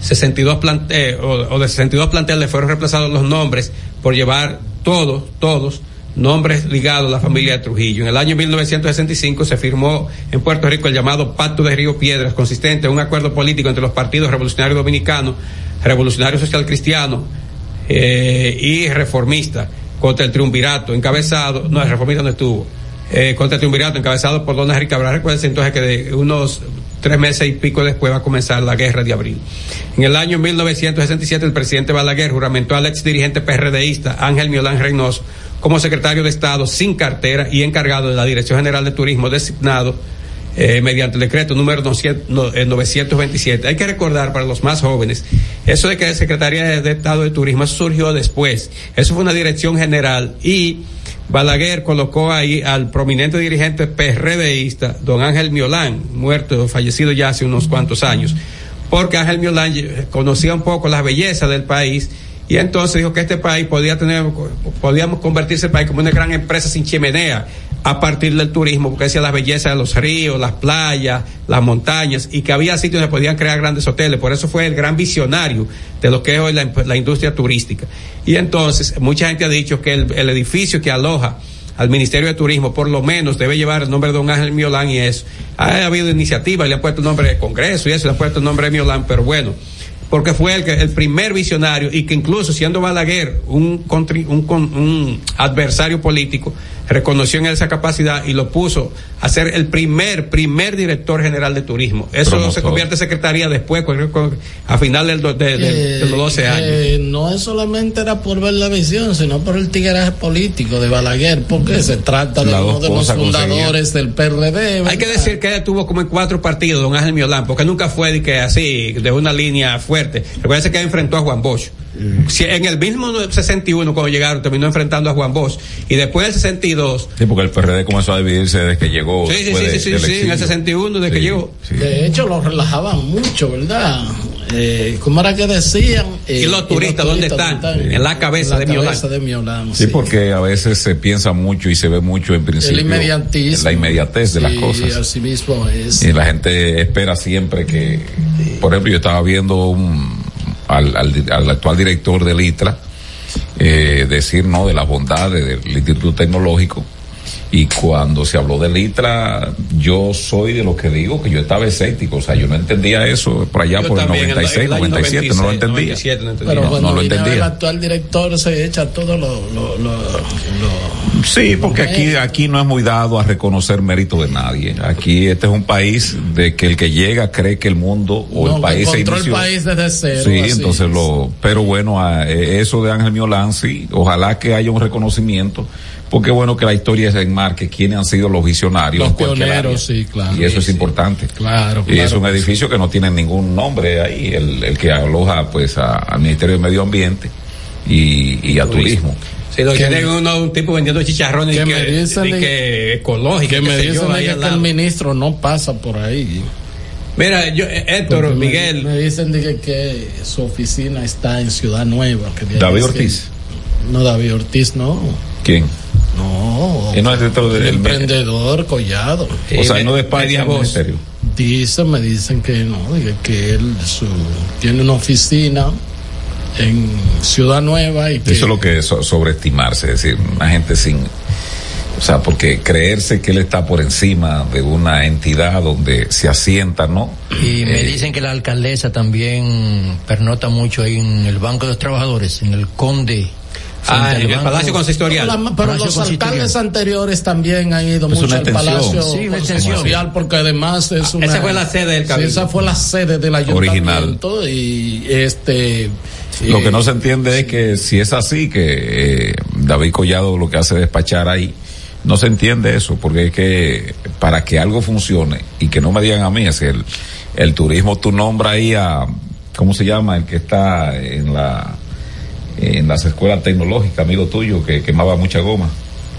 62 plante- eh, o, o de 62 planteles fueron reemplazados los nombres por llevar todos, todos nombres ligados a la familia de Trujillo. En el año 1965 se firmó en Puerto Rico el llamado Pacto de Río Piedras, consistente en un acuerdo político entre los partidos revolucionarios dominicanos, revolucionario social cristiano eh, y reformista contra el triunvirato encabezado, no, el reformista no estuvo, eh, contra el triunvirato encabezado por Don Henry. Recuerden entonces que de unos tres meses y pico después va a comenzar la guerra de abril. En el año 1967 el presidente Balaguer juramentó al ex dirigente PRDista Ángel Miolán Reynoso como secretario de Estado sin cartera y encargado de la Dirección General de Turismo designado eh, mediante el decreto número 900 no, eh, 927. Hay que recordar para los más jóvenes, eso de que la Secretaría de, Estado de Turismo surgió después. Eso fue una dirección general y Balaguer colocó ahí al prominente dirigente PRDista, don Ángel Miolán, muerto, fallecido ya hace unos cuantos años, porque Ángel Miolán eh, conocía un poco las bellezas del país y entonces dijo que este país podía tener, podíamos convertirse el país como una gran empresa sin chimenea a partir del turismo, porque decía las bellezas de los ríos, las playas, las montañas, y que había sitios donde podían crear grandes hoteles. Por eso fue el gran visionario de lo que es hoy la, la industria turística. Y entonces, mucha gente ha dicho que el, el edificio que aloja al Ministerio de Turismo, por lo menos debe llevar el nombre de don Ángel Miolán y eso. Ha habido iniciativas, le han puesto el nombre de Congreso y eso, le han puesto el nombre de Miolán, pero bueno, porque fue el, que, el primer visionario y que incluso siendo Balaguer un, contri, un, un, adversario político, reconoció en él esa capacidad y lo puso a ser el primer, primer director general de turismo. Eso Promotor. se convierte en secretaría después, a final del, de, de, de, de los 12 eh, años. Eh, no es solamente era por ver la visión, sino por el tigreaje político de Balaguer, porque se trata de uno de los fundadores del PRD. ¿verdad? Hay que decir que él estuvo como en cuatro partidos, don Ángel Miolán, porque nunca fue de que así, de una línea fuerte. Recuerden que enfrentó a Juan Bosch. Si en el mismo 61 cuando llegaron terminó enfrentando a Juan Bosch y después del 62 sí porque el PRD comenzó a dividirse desde que llegó sí sí sí, de, sí, sí en el 61 desde sí, que llegó sí. de hecho lo relajaban mucho verdad eh, ¿cómo era que decían? Eh, ¿Y los turistas, ¿y los turistas dónde están? están? En la cabeza, en la de, Miolán. cabeza de Miolán. Sí, porque a veces se piensa mucho y se ve mucho en principio. El inmediatismo. La inmediatez de las cosas. así mismo es. Y la gente espera siempre que, por ejemplo, yo estaba viendo un, al, al, al actual director del ITRA eh, decir, ¿no?, de las bondades del Instituto Tecnológico y cuando se habló del ITRA, yo soy de los que digo que yo estaba escéptico, o sea, yo no entendía eso por allá yo por el también, 96, el, el 97, 96, no lo entendía. 97, no entendía. Pero no, cuando no lo entendía. el actual director se echa todo lo, lo, lo, lo Sí, porque aquí, aquí no es muy dado a reconocer mérito de nadie. Aquí este es un país de que el que llega cree que el mundo o No, el país se encontró el inició. país desde cero. Sí, así entonces es. lo, pero bueno, a- eh, eso de Ángel Miolanzi, ojalá que haya un reconocimiento, porque bueno que la historia se enmarque quiénes han sido los visionarios. Los pioneros, sí, claro. Y eso Sí, es sí. importante. Claro, Y es un que edificio que no tiene ningún nombre ahí, el, el que aloja pues a- al Ministerio de Medio Ambiente y, y a Turismo. Sí, lo que Que- tiene uno un tipo vendiendo chicharrones que y me que, dicen y de- que ecológico. Que qué me yo, dicen que el ministro no pasa por ahí. Mira, yo, eh, Héctor, Porque Miguel. Me, dicen de que, que su oficina está en Ciudad Nueva. que David que- Ortiz. no, David Ortiz no. ¿Quién? No. Él no es dentro del- el emprendedor Collado. O sea, no el voz. ministerio. Dicen, me dicen que no, de que, que él su, tiene una oficina en Ciudad Nueva y que Eso es lo que es so- sobreestimarse, es decir, una gente sin, o sea, porque creerse que él está por encima de una entidad donde se asienta, ¿no? Y me Eh, dicen que la alcaldesa también pernota mucho ahí en el Banco de los Trabajadores, en el Conde. Ah, en el Banco- Palacio Consistorial. Pero, la- pero Palacio los Consistorial. alcaldes anteriores también han ido Pues mucho al. Palacio Sí. Consistorial porque además es una... esa fue la sede del Sí, Cabildo. esa fue la sede del ayuntamiento y este... Lo que no se entiende es que si es así, que eh, David Collado lo que hace es despachar ahí, no se entiende eso, porque es que para que algo funcione y que no me digan a mí, es el, el turismo, tú nombras ahí a, ¿cómo se llama? El que está en la en las escuelas tecnológicas, amigo tuyo, que quemaba mucha goma.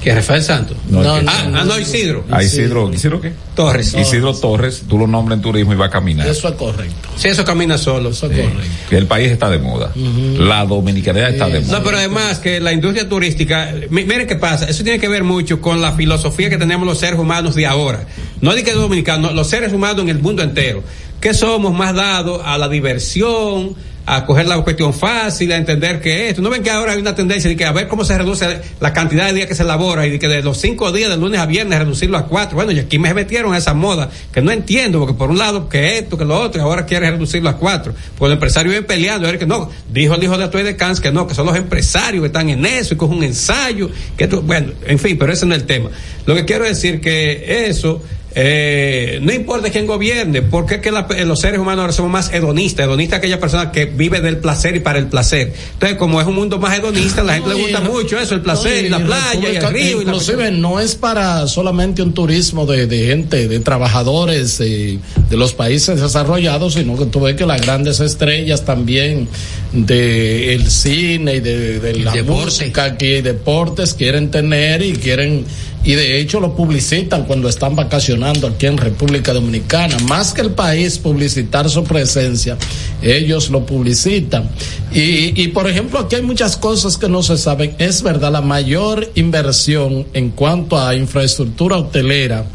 Que Rafael Santos. No, No, el que- no, Ah, ah, no, Isidro. a Isidro, ¿Isidro qué? Torres. Isidro Torres, tú lo nombras en turismo y va a caminar. Eso es correcto. Sí, eso camina solo. Eso es correcto. el país está de moda. La dominicanidad está de moda. No, pero además que la industria turística, mi- miren qué pasa, eso tiene que ver mucho con la filosofía que tenemos los seres humanos de ahora. No de que dominicanos, los seres humanos en el mundo entero, que somos más dados a la diversión, a coger la cuestión fácil, a entender que esto. ¿No ven que ahora hay una tendencia de que a ver cómo se reduce la cantidad de días que se elabora y de que de los cinco días de lunes a viernes reducirlo a cuatro? Bueno, y aquí me metieron a esa moda que no entiendo, porque por un lado que esto, que lo otro, y ahora quiere reducirlo a cuatro. Porque los empresarios vienen peleando, ver que no, dijo el hijo de Atoy de Cans que no, que son los empresarios que están en eso y que es un ensayo, que esto- bueno, en fin, pero ese no es el tema. Lo que quiero decir que eso, eh, no importa quién gobierne, porque es que la- eh, los seres humanos ahora somos más hedonistas, hedonistas aquella persona que vive del placer y para el placer. Entonces, como es un mundo más hedonista, a la gente le gusta mucho eso, el placer No, y la playa y el río. y la- inclusive no es para solamente un turismo de, de gente, de trabajadores eh, de los países desarrollados, sino que tú ves que las grandes estrellas también de el cine y de, de la deporte. música que deportes quieren tener y quieren y de hecho lo publicitan cuando están vacacionando aquí en República Dominicana. Más que el país publicitar su presencia, ellos lo publicitan. Y, y por ejemplo, aquí hay muchas cosas que no se saben. Es verdad, la mayor inversión en cuanto a infraestructura hotelera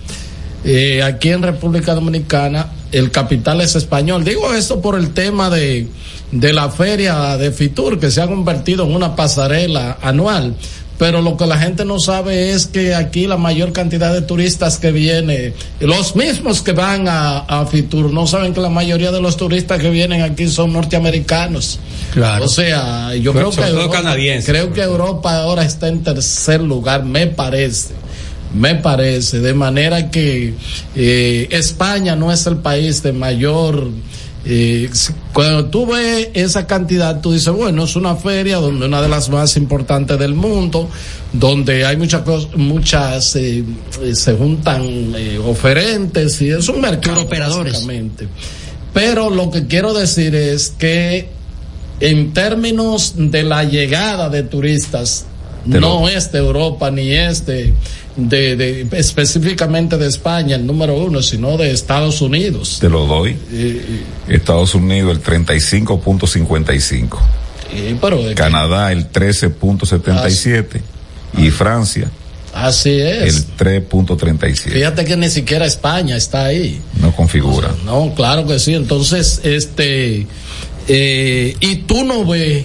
eh, aquí en República Dominicana, el capital es español. Digo esto por el tema de, de la feria de Fitur, que se ha convertido en una pasarela anual. Pero lo que la gente no sabe es que aquí la mayor cantidad de turistas que viene, los mismos que van a, a Fitur, no saben que la mayoría de los turistas que vienen aquí son norteamericanos. Claro. O sea, yo creo que Europa, creo que Europa ahora está en tercer lugar, me parece me parece, de manera que eh, España no es el país de mayor... eh, cuando tú ves esa cantidad, tú dices, bueno, es una feria donde una de las más importantes del mundo, donde hay muchas cosas, muchas, eh, eh, se juntan eh, oferentes y es un mercado. Básicamente. Pero lo que quiero decir es que en términos de la llegada de turistas, No lo- es de Europa ni es de, de, de- específicamente de España el número uno, sino de Estados Unidos. Te lo doy. Eh, Estados Unidos el 35.55. eh, pero Canadá el 13.77. Y Francia así es. el 3.37. Fíjate que ni siquiera España está ahí. No configura. No, claro que sí. Entonces, este, eh, y tú no ves,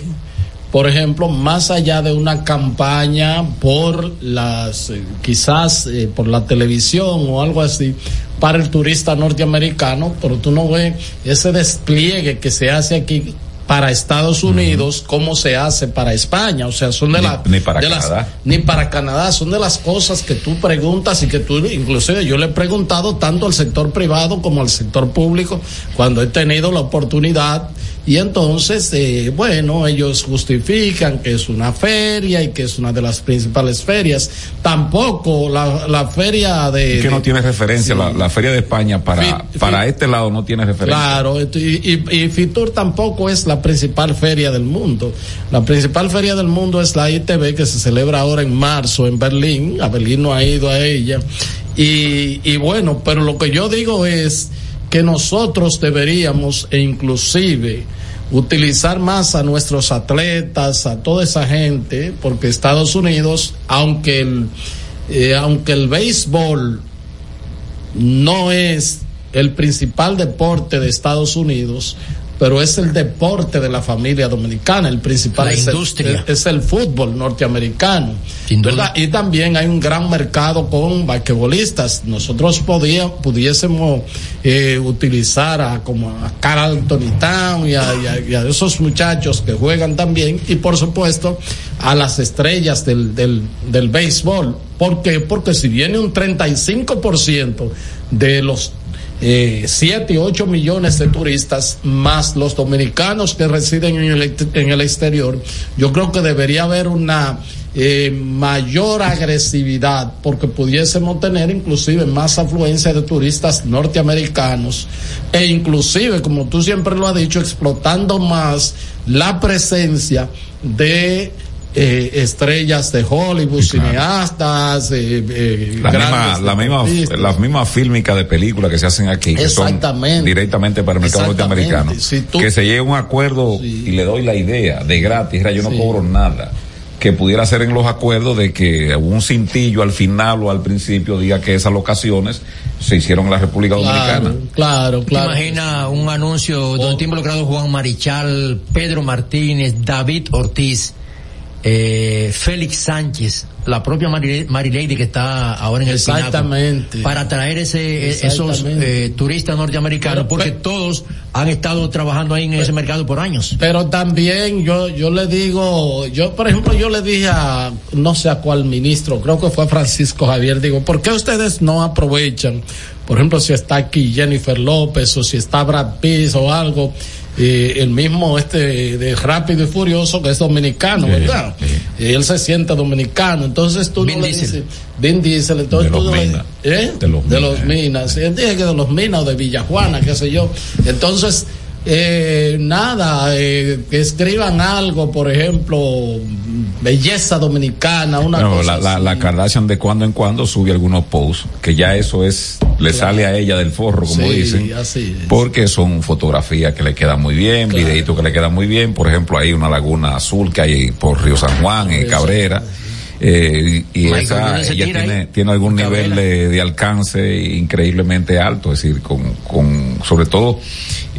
por ejemplo, más allá de una campaña por las, eh, quizás eh, por la televisión o algo así, para el turista norteamericano, pero tú no ves ese despliegue que se hace aquí para Estados Unidos como se hace para España. O sea, son de, Ni- la- ni para de las- Canadá. ni para Canadá. Son de las cosas que tú preguntas y que tú, inclusive yo le he preguntado tanto al sector privado como al sector público cuando he tenido la oportunidad. Y entonces, eh, bueno, ellos justifican que es una feria y que es una de las principales ferias. Tampoco la, la feria de... que no tiene referencia. La, la Feria de España para, para este lado no tiene referencia. Claro, y, y- y Fitur tampoco es la principal feria del mundo. La principal feria del mundo es la ITB que se celebra ahora en marzo en Berlín. A Berlín no ha ido a ella. Y, y bueno, pero lo que yo digo es que nosotros deberíamos e inclusive utilizar más a nuestros atletas, a toda esa gente, porque Estados Unidos, aunque el, eh, aunque el béisbol no es el principal deporte de Estados Unidos, pero es el deporte de la familia dominicana. El principal La es, el- industria. es el fútbol norteamericano. Y también hay un gran mercado con basquetbolistas. Nosotros podía, pudiésemos eh, utilizar a como a Carl Anthony Town y a, y a- y a esos muchachos que juegan también y por supuesto a las estrellas del, del, del béisbol. ¿Por qué? Porque si viene un 35% de los eh, 7 y 8 millones de turistas más los dominicanos que residen en el, en el exterior, yo creo que debería haber una eh, mayor agresividad porque pudiésemos tener inclusive más afluencia de turistas norteamericanos e inclusive, como tú siempre lo has dicho, explotando más la presencia de eh, estrellas de Hollywood, cineastas, eh, eh, La misma, la misma, las mismas fílmicas de películas que se hacen aquí, que son Exactamente. directamente para el mercado norteamericano. Si tú- Que se llegue a un acuerdo y le doy la idea de gratis, yo no cobro nada. Que pudiera ser en los acuerdos de que un cintillo al final o al principio diga que esas locaciones se hicieron en la República Dominicana. Claro, ¿Te imaginas un anuncio donde está involucrado Juan Marichal, Pedro Martínez, David Ortiz, eh, Félix Sánchez, la propia Mari- Marilady que está ahora en el Pinaco, Exactamente. para traer ese, esos Exactamente. eh, turistas norteamericanos, porque todos han estado trabajando ahí en ese mercado por años. Pero también yo, yo le digo, yo por ejemplo, yo le dije a, no sé a cuál ministro, creo que fue Francisco Javier, digo, ¿por qué ustedes no aprovechan? Por ejemplo, si está aquí Jennifer López o si está Brad Pitt o algo, eh, el mismo este de Rápido y Furioso que es dominicano, Sí, ¿verdad? Y él se siente dominicano, entonces tú Vin no le Diesel. dices, Vin Diesel, entonces De tú los le- Minas. ¿eh? De los de los minas, sí, que de los minas o de Villajuana, qué sé yo. Entonces, eh, nada, eh, que escriban algo, por ejemplo, belleza dominicana, una Bueno, cosa la, la, así. la Kardashian de cuando en cuando sube algunos posts, que ya eso es, le sale a ella del forro, como Sí, dicen. así es. Porque son fotografías que le quedan muy bien, Claro. videitos que le quedan muy bien. Por ejemplo, hay una laguna azul que hay por Río San Juan, en Cabrera. Eh, y esa, ella tiene, algún nivel de, de alcance increíblemente alto, es decir, con, con, sobre todo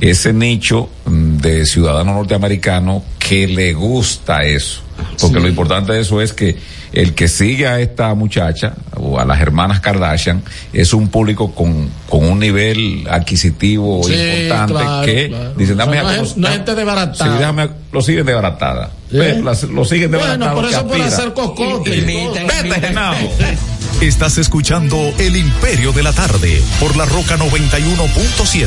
ese nicho de ciudadano norteamericano que le gusta eso. Porque Sí. lo importante de eso es que el que sigue a esta muchacha o a las hermanas Kardashian es un público con, con un nivel adquisitivo Sí, importante claro, que claro. dicen, O sea, dame no a es- no gente desbaratada. Sí, déjame- lo siguen de baratada. ¿Eh? Lo siguen de Bueno, por eso hacer cocote. Y- y- y- Vete, Genao. Estás escuchando El Imperio de la Tarde por la Roca 91.7.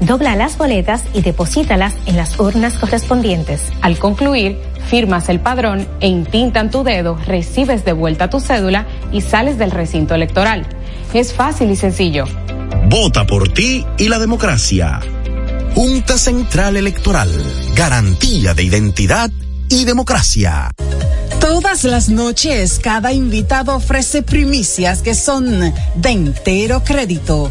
dobla las boletas y deposítalas en las urnas correspondientes. Al concluir, firmas el padrón e intintan tu dedo, recibes de vuelta tu cédula y sales del recinto electoral. Es fácil y sencillo. Vota por ti y la democracia. Junta Central Electoral. Garantía de identidad y democracia. Todas las noches, cada invitado ofrece primicias que son de entero crédito.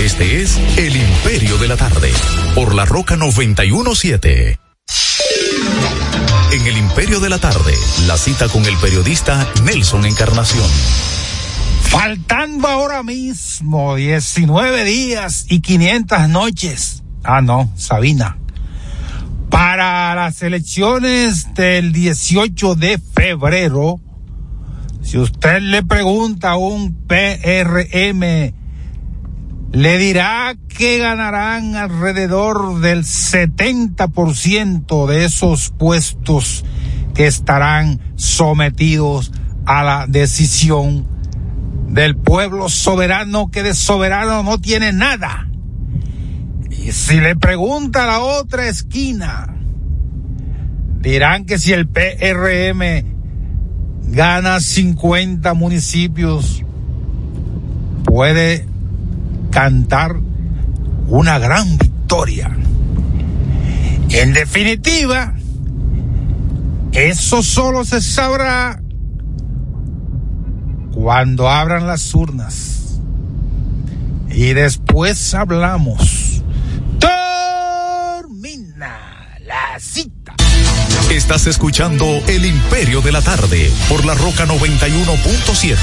Este es El Imperio de la Tarde, por la Roca 917. En El Imperio de la Tarde, la cita con el periodista Nelson Encarnación. Faltando ahora mismo 19 días y 500 noches. Ah, no, Sabina. Para las elecciones del 18 de febrero, si usted le pregunta a un PRM, le dirá que ganarán alrededor del 70% de esos puestos que estarán sometidos a la decisión del pueblo soberano que de soberano no tiene nada. Y si le pregunta a la otra esquina, dirán que si el PRM gana 50 municipios, puede cantar una gran victoria. En definitiva, eso solo se sabrá cuando abran las urnas. Y después hablamos. Estás escuchando El Imperio de la Tarde por la Roca 91.7.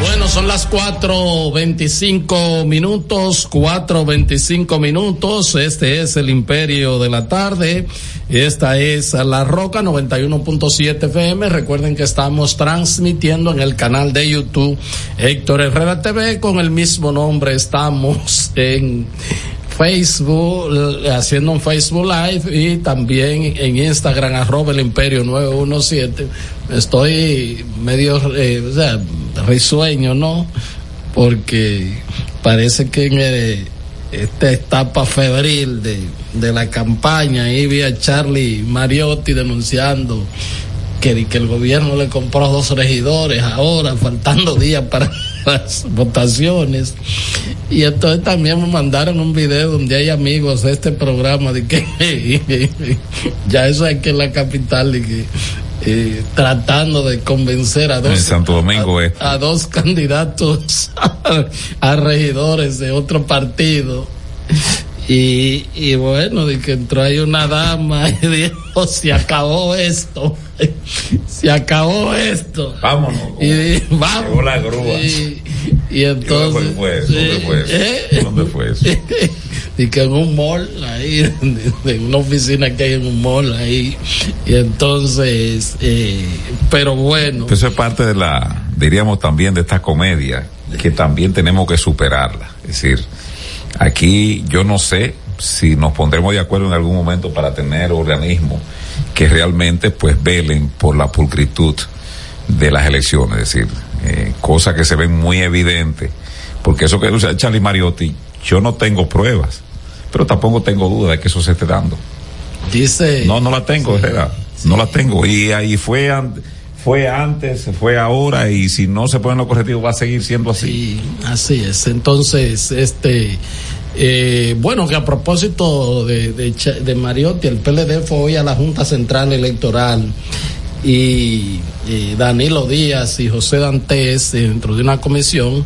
Bueno, son las cuatro veinticinco minutos, cuatro veinticinco minutos. Este es el Imperio de la Tarde. Esta es La Roca 91.7 FM. Recuerden que estamos transmitiendo en el canal de YouTube Héctor Herrera TV con el mismo nombre. Estamos en Facebook, haciendo un Facebook Live y también en Instagram, arroba el imperio 917. Estoy medio, eh, risueño, ¿no? Porque parece que en eh, esta etapa febril de, de la campaña, ahí vi a Charlie Mariotti denunciando que, que el gobierno le compró dos regidores ahora, faltando días para las votaciones. Y entonces también me mandaron un video donde hay amigos de este programa de que ya eso es que en la capital y que eh, tratando de convencer a dos Santo Domingo a, dos candidatos a, regidores de otro partido y, y bueno de que entró ahí una dama y dijo se acabó esto se acabó esto. Vámonos. Y, vamos. la grúa. Y, entonces. ¿Dónde fue eso? ¿Dónde fue eso? ¿Eh? ¿Dónde fue eso? y que en un mall, ahí, en una oficina que hay en un mall, ahí. Y entonces, eh, pero bueno. Eso es parte de la, diríamos también, de esta comedia, que también tenemos que superarla. Es decir, aquí yo no sé si nos pondremos de acuerdo en algún momento para tener organismos que realmente pues velen por la pulcritud de las elecciones, es decir, eh, cosa que se ven muy evidente, porque eso que dice Charlie Mariotti, yo no tengo pruebas, pero tampoco tengo duda de que eso se esté dando. Dice. No, no la tengo, no la tengo. Y ahí fue, fue antes, fue ahora, y si no se ponen los correctivos va a seguir siendo así. Sí, así es. Entonces, este, eh, bueno, que a propósito de, de, Mariotti, el PLD fue hoy a la Junta Central Electoral y, Danilo Díaz y José Dantes dentro de una comisión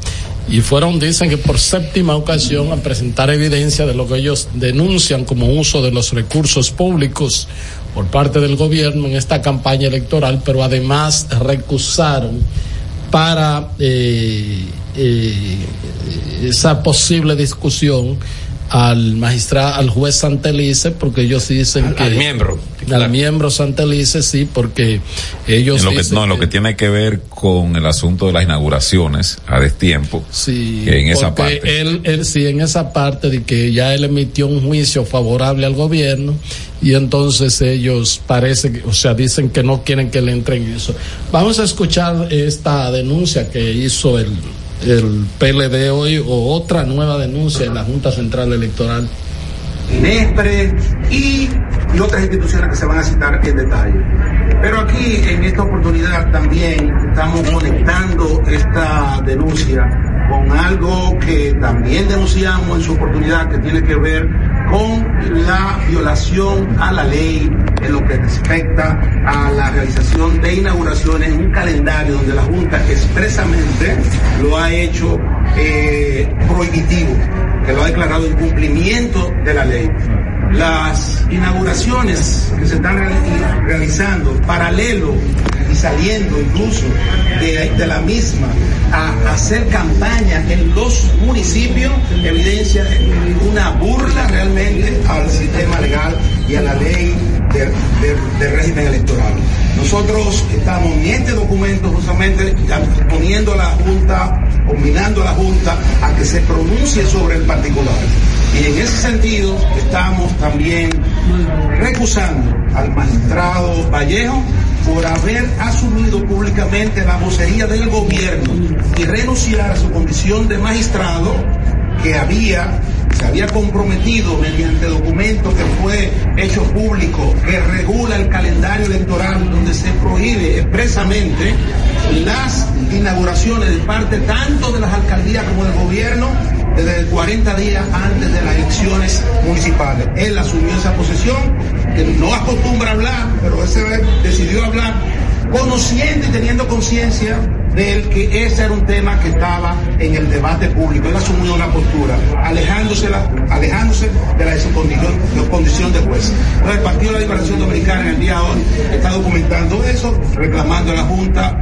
y fueron, dicen que por séptima ocasión a presentar evidencia de lo que ellos denuncian como uso de los recursos públicos por parte del gobierno en esta campaña electoral, pero además recusaron para eh, eh, esa posible discusión al magistrado, al juez Santelice, porque ellos dicen que. Al miembro. Al miembro Santelice, sí, porque ellos. En lo que, no, lo que tiene que ver con el asunto de las inauguraciones a destiempo. Sí. en esa parte. Él, él, sí, en esa parte de que ya él emitió un juicio favorable al gobierno y entonces ellos parece o sea, dicen que no quieren que le entren eso. Vamos a escuchar esta denuncia que hizo el el PLD hoy o otra nueva denuncia en la Junta Central Electoral. INESPRE y, y otras instituciones que se van a citar en detalle. Pero aquí, en esta oportunidad, también estamos conectando esta denuncia con algo que también denunciamos en su oportunidad, que tiene que ver con la violación a la ley en lo que respecta a la realización de inauguraciones un calendario donde la Junta expresamente lo ha hecho eh, prohibitivo, que lo ha declarado en cumplimiento de la ley las inauguraciones que se están realizando paralelo y saliendo incluso de, la misma a, hacer campaña en los municipios evidencia una burla realmente al sistema legal y a la ley del régimen electoral. Nosotros estamos en este documento justamente poniendo a la Junta, combinando a la Junta a que se pronuncie sobre el particular. Y en ese sentido estamos también recusando al magistrado Vallejo por haber asumido públicamente la vocería del gobierno y renunciar a su condición de magistrado que había se había comprometido mediante documento que fue hecho público que regula el calendario electoral donde se prohíbe expresamente las inauguraciones de parte tanto de las alcaldías como del gobierno desde 40 días antes de las elecciones municipales. Él asumió esa posición, que no acostumbra hablar, pero ese decidió hablar, conociendo y teniendo conciencia de que ese era un tema que estaba en el debate público. Él asumió una postura, alejándose, alejándose de la condición de juez. Entonces, el Partido de la Liberación Dominicana en el día de hoy está documentando eso, reclamando a la Junta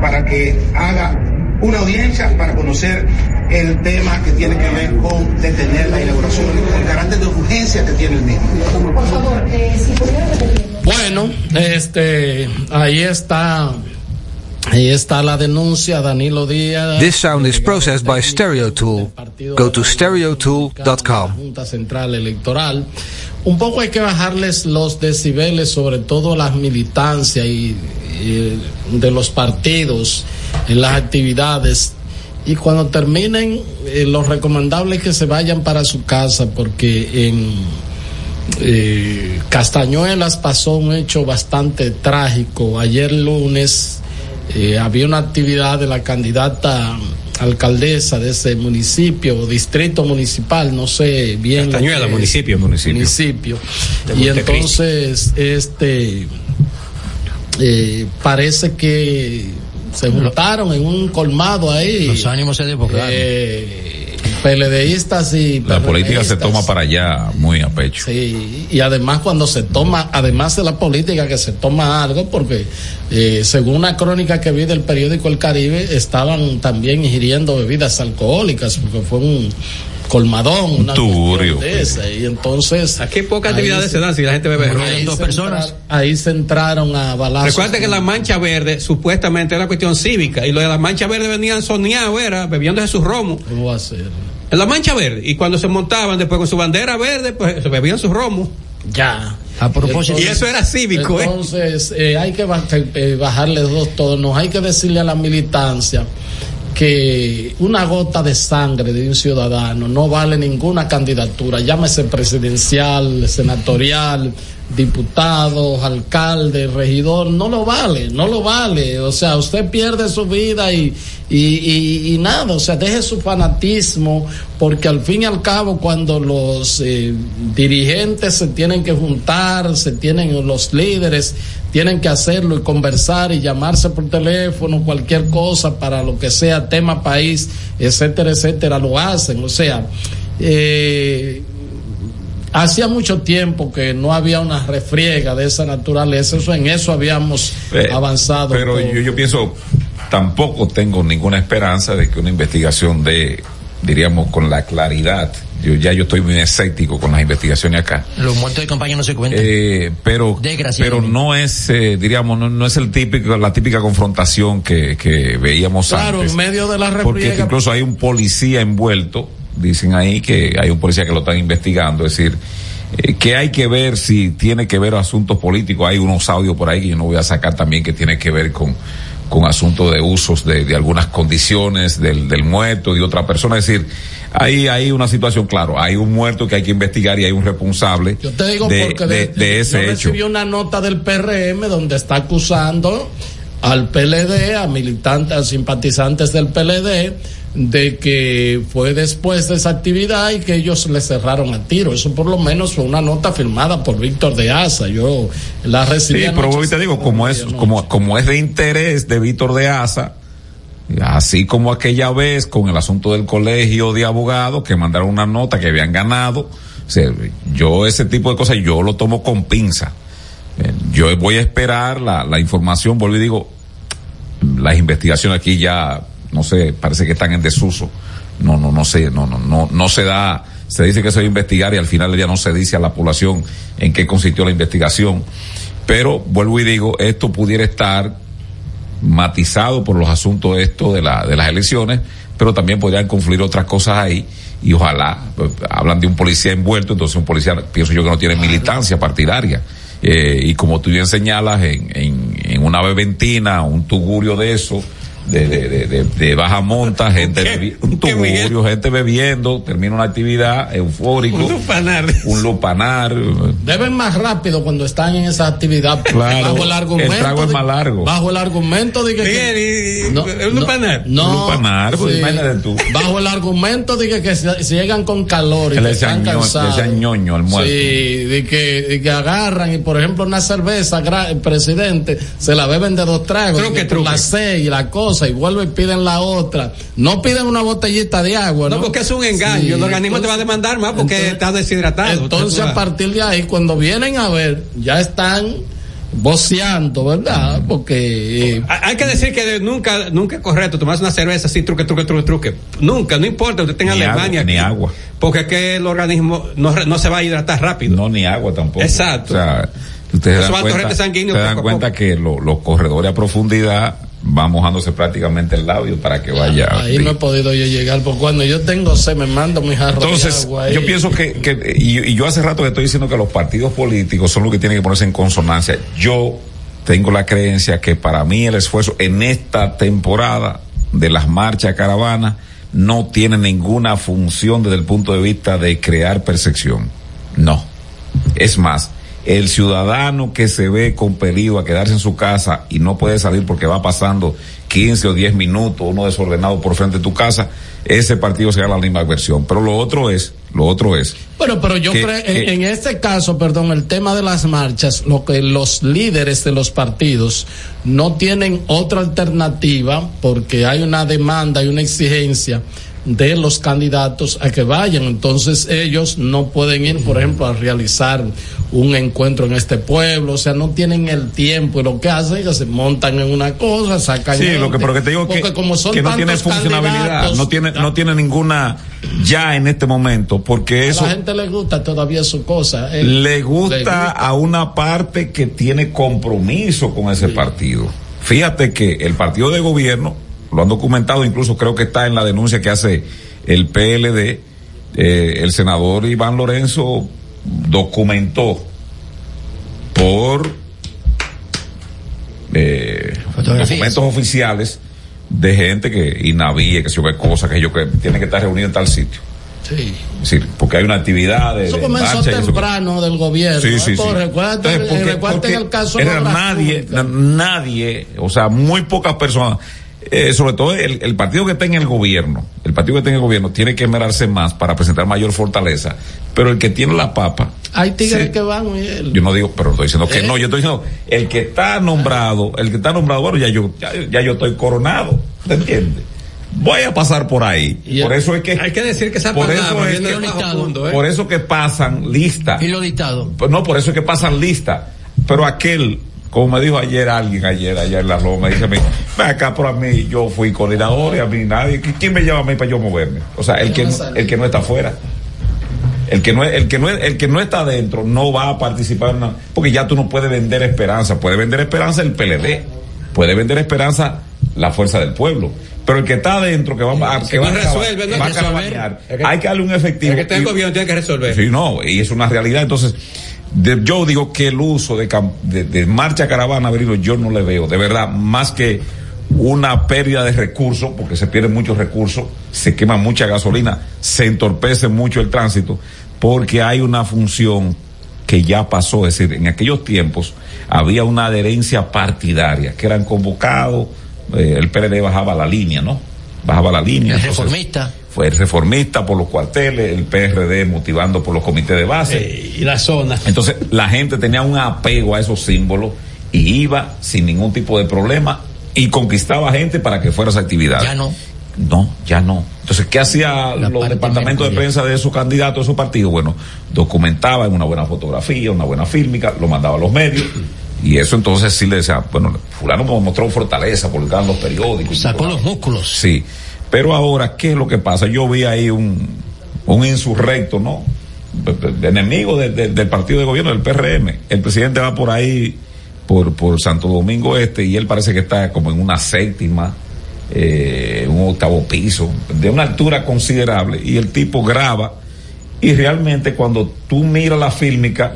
para que haga una audiencia para conocer el tema que tiene que ver con detener la inauguración, con el carácter de urgencia que tiene el mismo. Por favor, eh, si pudiera repetirlo. Bueno, este, ahí está. Ahí está la denuncia, Danilo Díaz. This sound is processed by StereoTool. Go to stereotool.com. Junta Central Electoral. Un poco hay que bajarles los decibeles, sobre todo las militancias y, y de los partidos en las actividades. Y cuando terminen, eh, lo recomendable es que se vayan para su casa, porque en eh, Castañuelas pasó un hecho bastante trágico. Ayer lunes eh, había una actividad de la candidata alcaldesa de ese municipio o distrito municipal, no sé bien. Castañuela, municipio. Municipio. Y entonces, este, eh, parece que se juntaron en un colmado ahí. Los ánimos se desbordaron. Eh, PLDistas y La política se toma para allá muy a pecho. Sí, y además cuando se toma, además de la política que se toma algo, porque eh, según una crónica que vi del periódico El Caribe, estaban también ingiriendo bebidas alcohólicas, porque fue un colmadón, una de esa, y entonces... Aquí pocas actividades se- se dan si la gente bebe ron. ahí se entra- Ahí se entraron a balazos. Recuerda que la mancha verde supuestamente era cuestión cívica y lo de la mancha verde venían soñados, era bebiéndose su romo. ¿Cómo va a ser? En la mancha verde. Y cuando se montaban después con su bandera verde, pues se bebían su romo. Ya. A propósito. y eso era cívico, ¿eh? Entonces, eh, hay que eh, bajarle dos tonos. Hay que decirle a la militancia que una gota de sangre de un ciudadano no vale ninguna candidatura, llámese presidencial, senatorial, diputado, alcalde, regidor, no lo vale, no lo vale. O sea, usted pierde su vida y, y, y- nada, o sea, deje su fanatismo, porque al fin y al cabo cuando los eh, dirigentes se tienen que juntar, se tienen los líderes, tienen que hacerlo y conversar y llamarse por teléfono, cualquier cosa para lo que sea, tema país, etcétera, etcétera, lo hacen. O sea, eh, hacía mucho tiempo que no había una refriega de esa naturaleza, eso en eso habíamos Eh, avanzado. Pero yo, yo pienso, tampoco tengo ninguna esperanza de que una investigación de, diríamos, con la claridad. Yo ya yo estoy muy escéptico con las investigaciones acá. Los muertos de campaña no se cuentan. Eh, pero, pero no es, eh, diríamos, no, no es el típico, la típica confrontación que, que veíamos Claro, antes. en medio de la Porque refriega. incluso hay un policía envuelto, dicen ahí que hay un policía que lo están investigando, es decir, eh, que hay que ver si tiene que ver asuntos políticos, hay unos audios por ahí que yo no voy a sacar también que tiene que ver con, con asuntos de usos de, de algunas condiciones del, del muerto, de otra persona, es decir, hay, hay una situación, claro, hay un muerto que hay que investigar y hay un responsable Yo te digo de, porque de- de- de ese yo hecho. recibí una nota del PRM donde está acusando al PLD, a militantes, a simpatizantes del PLD, de que fue después de esa actividad y que ellos le cerraron a tiro. Eso por lo menos fue una nota firmada por Víctor de Asa. Yo la recibí. Sí, pero hoy te digo, como es, como, como es de interés de Víctor de Asa, así como aquella vez con el asunto del colegio de abogados que mandaron una nota que habían ganado, o sea, yo ese tipo de cosas yo lo tomo con pinza. Eh, Yo voy a esperar la, la información, vuelvo y digo, las investigaciones aquí ya, no sé, parece que están en desuso. No, no, no sé, no, no, no, no se da, se dice que se va a investigar y al final día no se dice a la población en qué consistió la investigación. Pero vuelvo y digo, esto pudiera estar matizado por los asuntos esto de la, de las elecciones, pero también podrían confluir otras cosas ahí y ojalá, pues, hablan de un policía envuelto, entonces un policía, pienso yo que no tiene militancia partidaria. Eh, y como tú bien señalas, en, en, en una beventina, un tugurio de eso, de, de, de, de, de baja monta, gente, un tugurio, gente bebiendo, termina una actividad eufórico, Un lupanar. un lupanar, Deben más rápido cuando están en esa actividad. Claro, bajo el argumento. el trago es más largo. Bajo el argumento de que. que- no, un lupanar. No, Un lupanar, pues, sí. imagínate tú. Bajo el argumento de que, que se, se llegan con calor y Que que están ño- cansados. decían ñoño al muerto. Sí, de que, de que agarran y por ejemplo una cerveza, el presidente, se la beben de dos tragos. Y que por truque. La seis y la cosa y vuelven y piden la otra. No piden una botellita de agua, ¿no? No, porque es un engaño. Sí, el organismo te va a demandar más porque entonces- está deshidratado. entonces, a partir de ahí, cuando vienen a ver, ya están voceando, ¿verdad? Porque... eh, Hay que decir que nunca, nunca es correcto tomarse una cerveza así, truque, truque, truque, truque. Nunca, no importa, usted tenga Ni Alemania. agua, ni agua. Porque es que el organismo no, no se va a hidratar rápido. No, ni agua tampoco. Exacto. O sea, ustedes se dan cuenta, se dan cuenta que lo- los corredores a profundidad van mojándose prácticamente el labio para que vaya. Ahí no he podido yo llegar, porque cuando yo tengo sed me mando mi jarro Entonces, de agua. ahí. yo pienso que, que- y, y yo hace rato que estoy diciendo que los partidos políticos son los que tienen que ponerse en consonancia. Yo tengo la creencia que para mí el esfuerzo en esta temporada de las marchas caravanas no tiene ninguna función desde el punto de vista de crear percepción. No. Es más, el ciudadano que se ve compelido a quedarse en su casa y no puede salir porque va pasando 15 o 10 minutos, uno desordenado por frente de tu casa, ese partido será la misma versión. Pero lo otro es, lo otro es, Bueno, pero yo que- creo, en, que- en este caso, perdón, el tema de las marchas, lo que los líderes de los partidos no tienen otra alternativa porque hay una demanda y una exigencia de los candidatos a que vayan. Entonces ellos no pueden ir, por ejemplo, a realizar un encuentro en este pueblo, o sea, no tienen el tiempo y lo que hacen es que se montan en una cosa, sacan Sí, lo que, gente, pero que te digo que, como son que no tiene funcionabilidad, no tiene, no tiene ninguna ya en este momento, porque a eso la gente le gusta todavía su cosa. eh. le gusta Le gusta. a una parte que tiene compromiso con ese partido. Fíjate que el partido de gobierno, lo han documentado, incluso creo que está en la denuncia que hace el PLD, eh, el senador Iván Lorenzo documentó por eh, documentos oficiales de gente que inavie, que sé yo qué cosa, que yo que tiene que estar reunido en tal sitio. Sí. Es decir, porque hay una actividad de, Eso comenzó eso temprano del gobierno. Sí, ¿eh? sí, sí. Por- Recuerda, el caso era nadie, Públicas. nadie, o sea, muy pocas personas, eh, sobre todo el, el partido que está en el gobierno, el partido que está en el gobierno tiene que esmerarse más para presentar mayor fortaleza, pero el que tiene la papa, Hay tigres Sí. que van, Miguel. yo no digo, pero estoy diciendo que ¿Eh? no, yo estoy diciendo, el que está nombrado, el que está nombrado, bueno, ya yo, ya, ya yo estoy coronado, ¿te entiendes? Voy a pasar por ahí. por eso es que Hay que decir que esa por eso es que, ¿eh? por eso que pasan lista. Y lo dictado. Pues No, por eso es que pasan lista. Pero aquel, como me dijo ayer alguien, ayer, allá en la Loma, dice a mí, ven acá por a mí, yo fui coordinador y a mí nadie. ¿Quién me lleva a mí para yo moverme? O sea, el que, no- el que no está afuera. El que no es, el que no es, el que no está adentro no va a participar en una- porque ya tú no puedes vender esperanza, puede vender esperanza el PLD, puede vender esperanza la fuerza del pueblo, pero el que está adentro que va a que va resuelve, no va a cabañar, Es que- hay que darle un efectivo. El que está en gobierno tiene que resolver. Sí, no, y es una realidad. Entonces, de- yo digo que el uso de, de, de marcha caravana, yo no le veo, de verdad, más que una pérdida de recursos, porque se pierden muchos recursos, se quema mucha gasolina, se entorpece mucho el tránsito, porque hay una función que ya pasó, es decir, en aquellos tiempos había una adherencia partidaria, que eran convocados, eh, el PLD bajaba la línea, ¿no? Bajaba la línea. El entonces, reformista. Fue el reformista por los cuarteles, el PRD motivando por los comités de base. Eh, y la zona. Entonces la gente tenía un apego a esos símbolos y iba sin ningún tipo de problema y conquistaba gente para que fuera esa actividad. Ya no. No, ya no. Entonces, ¿qué hacía La los departamentos de prensa de esos candidatos, de esos partidos? Bueno, documentaban una buena fotografía, una buena fílmica, lo mandaba a los medios. Y eso entonces sí le decía, bueno, fulano mostró fortaleza, publicaban los periódicos. Sacó los músculos. Sí. Pero ahora, ¿qué es lo que pasa? Yo vi ahí un, un insurrecto, ¿no? Enemigo de- de- del partido de gobierno, del PRM. El presidente va por ahí, por, por Santo Domingo Este, y él parece que está como en una séptima, eh, un octavo piso, de una altura considerable, y el tipo graba. Y realmente cuando tú miras la fílmica,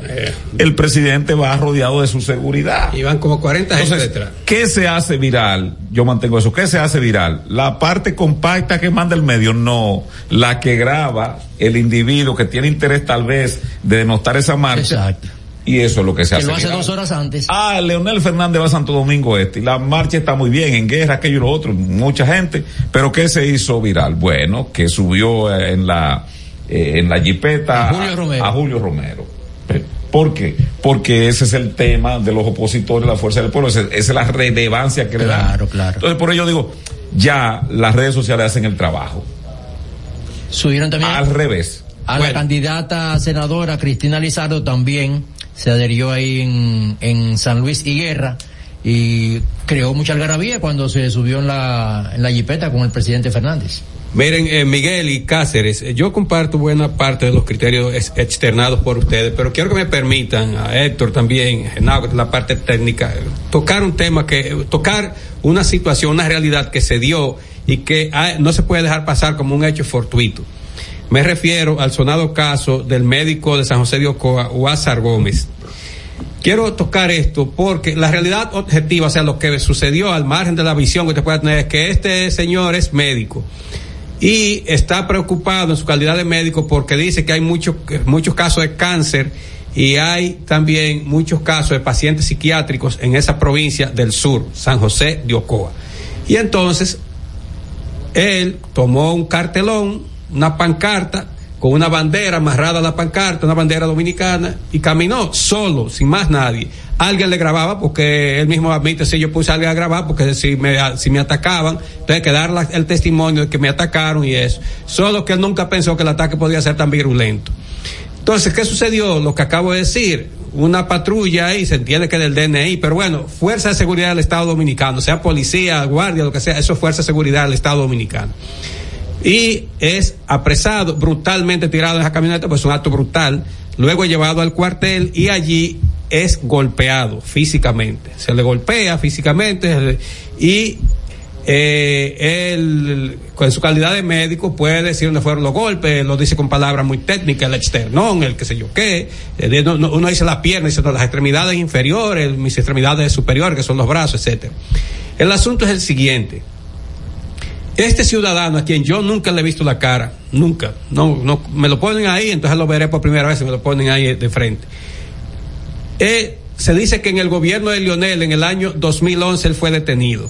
el presidente va rodeado de su seguridad. Y van como 40 gente Entonces, detrás. ¿qué se hace viral? Yo mantengo eso. ¿Qué se hace viral? La parte compacta que manda el medio, no. La que graba el individuo que tiene interés tal vez de denostar esa marcha. Y eso es lo que se Que hace. lo hace viral. dos horas antes. Ah, Leonel Fernández va a Santo Domingo Este y la marcha está muy bien, en guerra, aquello y lo otro, mucha gente, pero ¿qué se hizo viral? Bueno, que subió eh, en la, eh, en la jipeta A Julio Romero. a Julio Romero. Eh, ¿Por qué? Porque ese es el tema de los opositores, la fuerza del pueblo, esa es la relevancia que le dan. Claro, claro. Entonces, por ello digo, ya las redes sociales hacen el trabajo. Subieron también Al revés. a la candidata senadora Cristina Lizardo también se adherió ahí en, en San Luis y Guerra y creó mucha algarabía cuando se subió en la, en la jipeta con el presidente Fernández. Miren, eh, Miguel y Cáceres, eh, yo comparto buena parte de los criterios ex- externados por ustedes, pero quiero que me permitan, a Héctor también, Genao, la parte técnica, tocar un tema que, tocar una situación, una realidad que se dio y que ah, no se puede dejar pasar como un hecho fortuito. Me refiero al sonado caso del médico de San José de Ocoa, Huázar Gómez. Quiero tocar esto porque la realidad objetiva, o sea, lo que sucedió al margen de la visión que usted pueda tener es que este señor es médico y está preocupado en su calidad de médico porque dice que hay muchos muchos casos de cáncer y hay también muchos casos de pacientes psiquiátricos en esa provincia del sur, San José de Ocoa. Y entonces él tomó un cartelón, una pancarta con una bandera amarrada a la pancarta, una bandera dominicana, y caminó solo, sin más nadie. Alguien le grababa porque él mismo admite si yo puse a alguien a grabar porque si me, si me atacaban, entonces que dar el testimonio de que me atacaron y eso. Solo que él nunca pensó que el ataque podía ser tan virulento. Entonces, ¿qué sucedió? Lo que acabo de decir, una patrulla ahí, se entiende que del DNI, pero bueno, Fuerza de Seguridad del Estado Dominicano, sea policía, guardia, lo que sea, eso es Fuerza de Seguridad del Estado Dominicano. Y es apresado, brutalmente tirado en esa camioneta, pues es un acto brutal, luego llevado al cuartel y allí es golpeado físicamente. Se le golpea físicamente y eh, él, con su calidad de médico, puede decir dónde fueron los golpes, lo dice con palabras muy técnicas, el externón, el que sé yo qué, eh, no- no- uno dice las piernas, dice las extremidades inferiores, mis extremidades superiores, que son los brazos, etcétera. El asunto es el siguiente. Este ciudadano a quien yo nunca le he visto la cara, nunca, no, no, me lo ponen ahí, entonces lo veré por primera vez me lo ponen ahí de frente. Eh, se dice que en el gobierno de Lionel, en el año 2011, él fue detenido.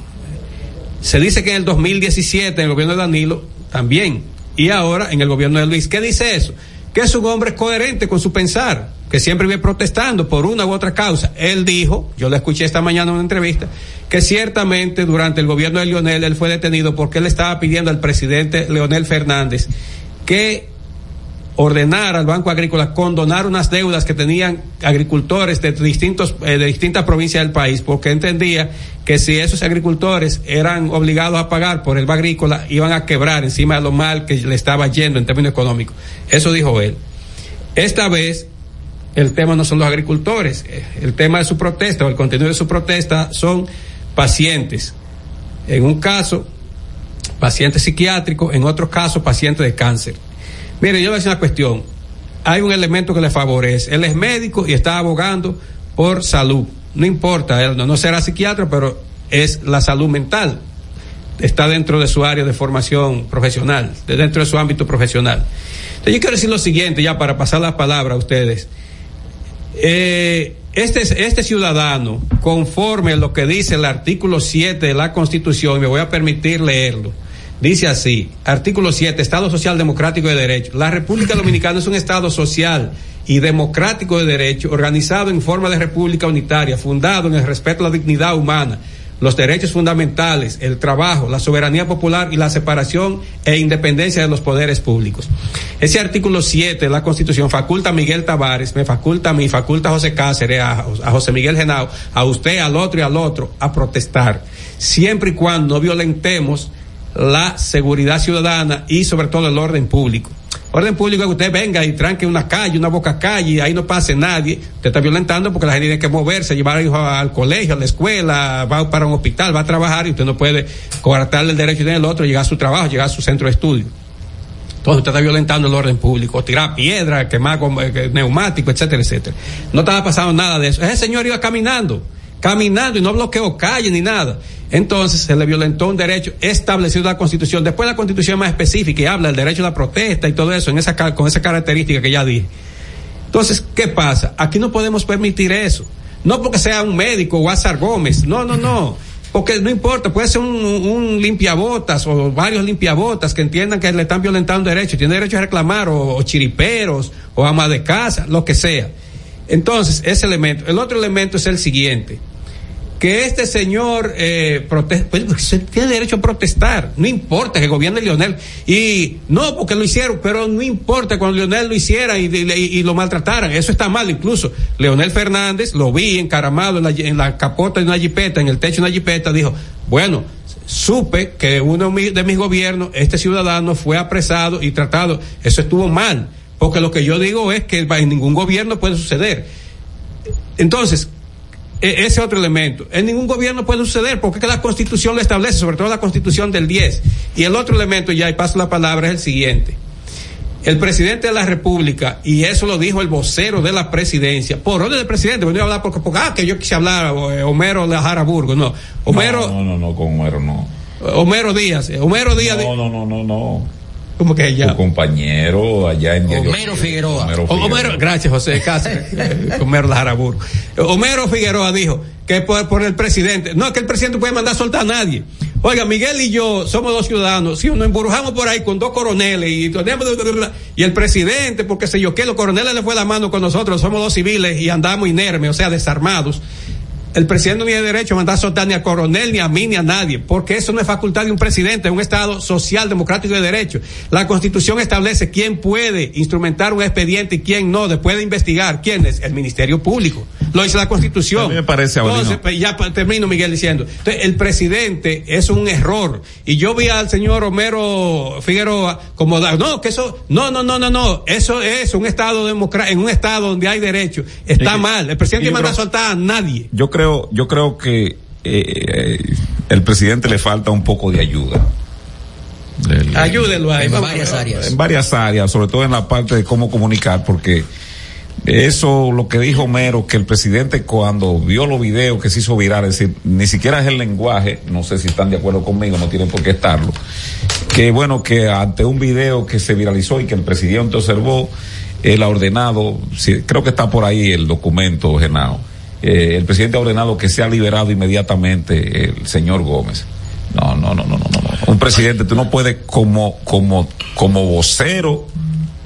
Se dice que en el 2017, en el gobierno de Danilo, también. Y ahora en el gobierno de Luis. ¿Qué dice eso? Que es un hombre coherente con su pensar, que siempre viene protestando por una u otra causa. Él dijo, yo lo escuché esta mañana en una entrevista, que ciertamente durante el gobierno de Lionel él fue detenido porque él estaba pidiendo al presidente Leonel Fernández que ordenar al Banco Agrícola condonar unas deudas que tenían agricultores de distintos eh, de distintas provincias del país porque entendía que si esos agricultores eran obligados a pagar por el Banco Agrícola iban a quebrar encima de lo mal que le estaba yendo en términos económicos. Eso dijo él. Esta vez el tema no son los agricultores, eh, el tema de su protesta o el contenido de su protesta son pacientes. En un caso, pacientes psiquiátricos, en otro caso, pacientes de cáncer. Mire, yo le voy a decir una cuestión. Hay un elemento que le favorece. Él es médico y está abogando por salud. No importa, él no, será psiquiatra, pero es la salud mental. Está dentro de su área de formación profesional, de dentro de su ámbito profesional. Entonces yo quiero decir lo siguiente, ya para pasar la palabra a ustedes. Eh, este, este ciudadano, conforme a lo que dice el artículo 7 de la Constitución, me voy a permitir leerlo, dice así, artículo 7, Estado Social Democrático de Derecho. La República Dominicana es un Estado social y democrático de derecho, organizado en forma de república unitaria, fundado en el respeto a la dignidad humana, los derechos fundamentales, el trabajo, la soberanía popular y la separación e independencia de los poderes públicos. Ese artículo 7 de la Constitución faculta a Miguel Tavares, me faculta a mí, faculta a José Cáceres, a, a José Miguel Genao, a usted, al otro y al otro, a protestar, siempre y cuando no violentemos la seguridad ciudadana y sobre todo el orden público. Orden público es que usted venga y tranque una calle, una boca calle, ahí no pase nadie. Usted está violentando porque la gente tiene que moverse, llevar a hijos al colegio, a la escuela, va para un hospital, va a trabajar y usted no puede coartarle el derecho del otro, llegar a su trabajo, llegar a su centro de estudio. Entonces usted está violentando el orden público, tirar piedra, quemar eh, neumático, etcétera, etcétera. No estaba pasando nada de eso. Ese señor iba caminando, caminando y no bloqueó calle ni nada. Entonces se le violentó un derecho establecido en la Constitución. Después la Constitución más específica y habla del derecho a la protesta y todo eso, en esa, con esa característica que ya dije. Entonces, ¿qué pasa? Aquí no podemos permitir eso. No porque sea un médico o Azar Gómez. No, no, no. Porque no importa, puede ser un, un limpiabotas o varios limpiabotas que entiendan que le están violentando derechos. Tiene derecho a reclamar o, o chiriperos o ama de casa, lo que sea. Entonces, ese elemento. El otro elemento es el siguiente. Que este señor eh, prote- pues, se tiene derecho a protestar, no importa que gobierne Leonel, y no porque lo hicieron, pero no importa cuando Leonel lo hiciera y, lo maltrataran, eso está mal incluso. Leonel Fernández lo vi encaramado en la, en la capota de una jipeta, en el techo de una jipeta, dijo, bueno, supe que uno de mi- de mis gobiernos, este ciudadano fue apresado y tratado, eso estuvo mal, porque lo que yo digo es que en ningún gobierno puede suceder. Entonces, ese otro elemento. En ningún gobierno puede suceder porque la constitución lo establece, sobre todo la constitución del 10. Y el otro elemento, ya y paso la palabra, es el siguiente. El presidente de la República, y eso lo dijo el vocero de la presidencia, por orden del presidente, no iba a hablar porque, porque ah, que yo quise hablar, eh, Homero Lajara Burgo, no. Homero, No, no, no, con Homero no. Homero Díaz, eh, Homero Díaz. No, no, no, no, no. ¿Cómo que ya? Tu compañero allá en Diario- Homero Figueroa. Homero O- Homero, gracias José Cáceres, Homero Lajarabur. Homero Figueroa dijo que por, por el presidente, no, que el presidente puede mandar a soltar a nadie. Oiga, Miguel y yo somos dos ciudadanos, si nos embrujamos por ahí con dos coroneles y tenemos y el presidente, porque sé yo qué, los coroneles le fue la mano con nosotros, somos dos civiles y andamos inermes, o sea, desarmados. El presidente no tiene derecho a mandar a soltar ni a coronel, ni a mí, ni a nadie, porque eso no es facultad de un presidente, es un Estado social, democrático y de derecho. La Constitución establece quién puede instrumentar un expediente y quién no, después de investigar. ¿Quién es? El Ministerio Público. Lo dice la Constitución. A mí me parece. Entonces, pues, ya termino, Miguel, diciendo. Entonces, el presidente es un error. Y yo vi al señor Romero Figueroa como, no, que eso, no, no, no, no, no, eso es un Estado democrático, en un Estado donde hay derecho. Está Y mal. El presidente manda a soltar a nadie. Yo creo, yo creo que eh, el presidente le falta un poco de ayuda. Del- Ayúdenlo ahí. En vamos. varias áreas. en varias áreas, sobre todo en la parte de cómo comunicar, porque eso, lo que dijo Homero, que el presidente cuando vio los videos que se hizo viral, es decir, ni siquiera es el lenguaje, no sé si están de acuerdo conmigo, no tienen por qué estarlo, que bueno, que ante un video que se viralizó y que el presidente observó, él ha ordenado, sí, creo que está por ahí el documento, Genao, eh, el presidente ha ordenado que sea liberado inmediatamente el señor Gómez. No, no, no, no, no, no. Un presidente, tú no puedes como, como, como vocero,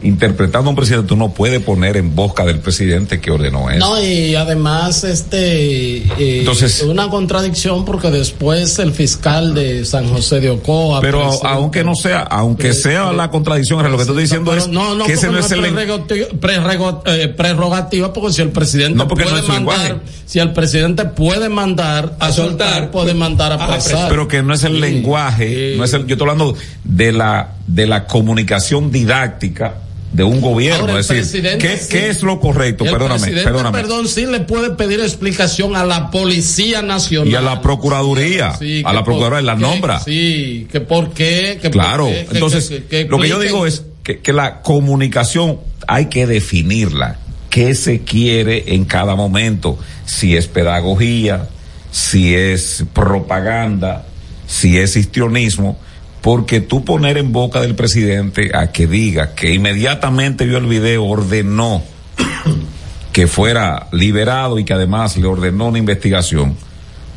interpretando a un presidente, tú no puedes poner en boca del presidente que ordenó eso. No, y además, este, eh, Entonces- una contradicción porque después el fiscal de San José de Ocoa. Pero presenta- aunque no sea, aunque sea la contradicción, lo que estoy diciendo Pero es no, no, que ese no es el eh, prerrogativa, porque si el presidente No, porque puede no mandar, lenguaje. si el presidente puede mandar a, soltar, puede mandar a apresar. pero que no es el Sí. lenguaje, no es el, yo estoy hablando de la, de la comunicación didáctica de un gobierno, Ahora, es decir, ¿qué, sí- qué es lo correcto? el Perdóname, presidente, perdóname. perdón, sí le puede pedir explicación a la Policía Nacional. Y a la Procuraduría, Sí, a la Procuraduría, la nombra. Sí, que por qué. Que Claro, por qué, que- entonces que- lo que yo digo es que, que la comunicación hay que definirla. ¿Qué se quiere en cada momento? Si es pedagogía, si es propaganda, si es histrionismo, porque tú poner en boca del presidente a que diga que inmediatamente vio el video, ordenó que fuera liberado y que además le ordenó una investigación.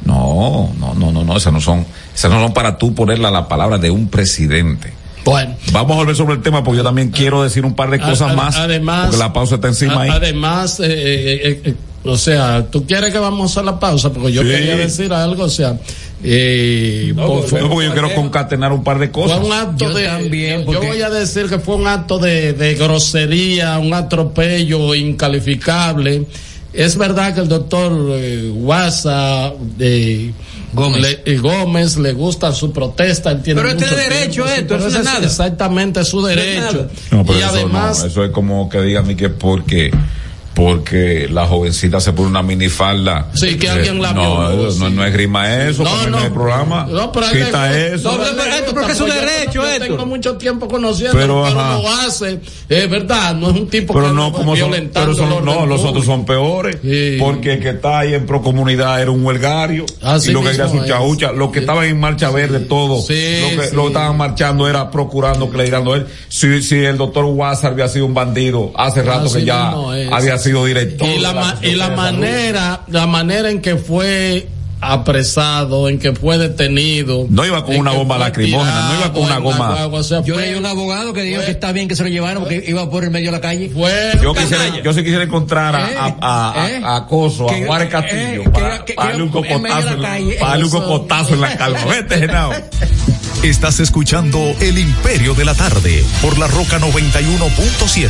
No, no, no, no, no, esas no son, esas no son para tú ponerla la palabra de un presidente. Bueno. Vamos a volver sobre el tema porque yo también quiero decir un par de cosas más. además- porque la pausa está encima A- ahí. Además, eh, eh, eh, eh, o sea, tú quieres que vamos a la pausa, porque yo Sí. quería decir algo, o sea, eh, por- No, porque yo quiero concatenar un par de cosas. Fue un acto Yo de. también, yo porque- voy a decir que fue un acto de, de grosería, un atropello incalificable. Es verdad que el doctor eh, Guasa eh, Gómez. le, eh, Gómez le gusta su protesta. Él tiene Pero mucho tiene derecho tiempo, esto, eso no es nada. exactamente su No es derecho. No, pero y eso además. no, eso es como que digan ni que porque porque la jovencita se pone una minifalda. Sí, que Eh, alguien la no, violó, no, sí. no es grima eso, No, no. el programa. No, pero Quita que- eso. No, pero- pero- porque es su yo- derecho, yo Héctor. tengo mucho tiempo conociendo, Pero, pero, lo hace. Es verdad, no es un tipo pero que no como son, pero son- no, los otros son peores, Sí. porque el que está ahí en procomunidad era un huelgario, Así y lo que mismo su chaucha, los que estaban en marcha verde, todo, Sí, lo que sí. lo que estaban marchando era procurando que le dieran a él. Si, si el doctor Guasa había sido un bandido, hace rato Así que ya había sido director. y la, de ma- y la manera la manera en que fue apresado, en que fue detenido. No iba con una bomba lacrimógena, no iba con una goma. O sea, yo leí un abogado que dijo que está bien que se lo llevaran porque iba por el medio de la calle. yo, quisiera, yo sí quisiera encontrar a, a, a, eh, a Coso, a Juárez Castillo, eh, para, para darle un cocotazo, en, para darle un cocotazo en la calma. Vete, Genao. Estás escuchando El Imperio de la Tarde por la Roca 91.7.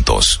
juntos.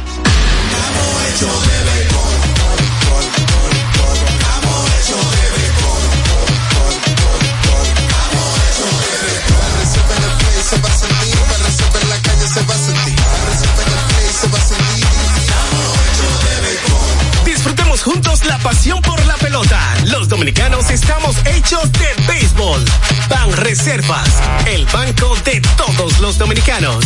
Disfrutemos juntos la pasión por la pelota. Los dominicanos estamos hechos de béisbol. Ban Reservas, el banco de todos los dominicanos.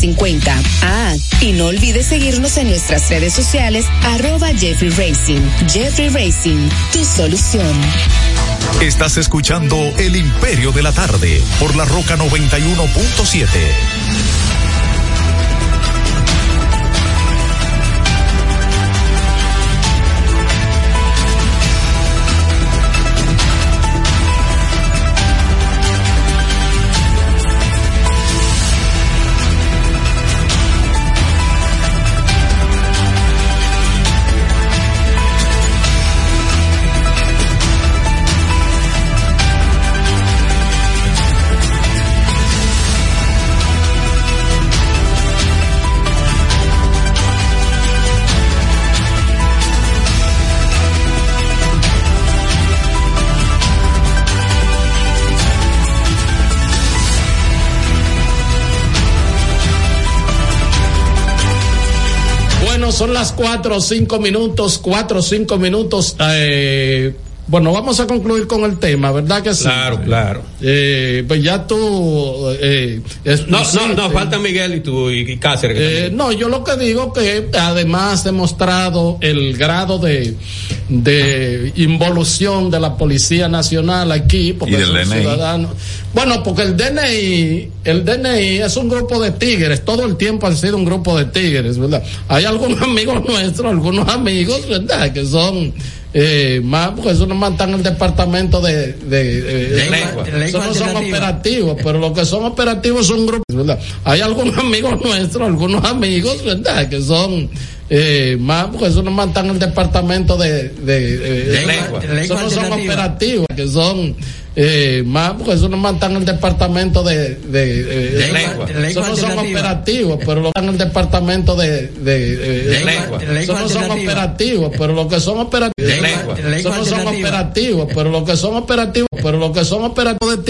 50. Ah, y no olvides seguirnos en nuestras redes sociales, arroba Jeffrey Racing. Jeffrey Racing, tu solución. Estás escuchando El Imperio de la Tarde por la Roca 91.7. son las cuatro o cinco minutos, cuatro o cinco minutos. Eh, bueno, vamos a concluir con el tema, ¿verdad que sí? Claro, claro. Eh, pues ya tú... Eh, No, no, no, falta Miguel y tú y, Cáceres. que Eh, no, yo lo que digo que además demostrado el grado de, de involución de la Policía Nacional aquí, porque Y del DNI. ciudadanos. Bueno, porque el DNI, el DNI es un grupo de tigres, todo el tiempo han sido un grupo de tigres, ¿verdad? Hay algunos amigos nuestros, algunos amigos, ¿verdad? Que son eh, más, porque eso están en el departamento de, de, de- Lengua- eso lengua no son operativos, pero lo que son operativos son grupos, ¿verdad? Hay algunos amigos nuestros, algunos amigos, ¿verdad? Que son eh, más, porque eso están en el departamento de, de, de- Lengua- eso no son operativos, que son eh, más, porque eso están en el departamento de, de, Lengua- eso no son operativos, pero lo están en el departamento de, Lengua- eso no son operativos, pero lo que son operativos, eso no son operativos, pero lo que son operativos, pero lo que son operativos de ti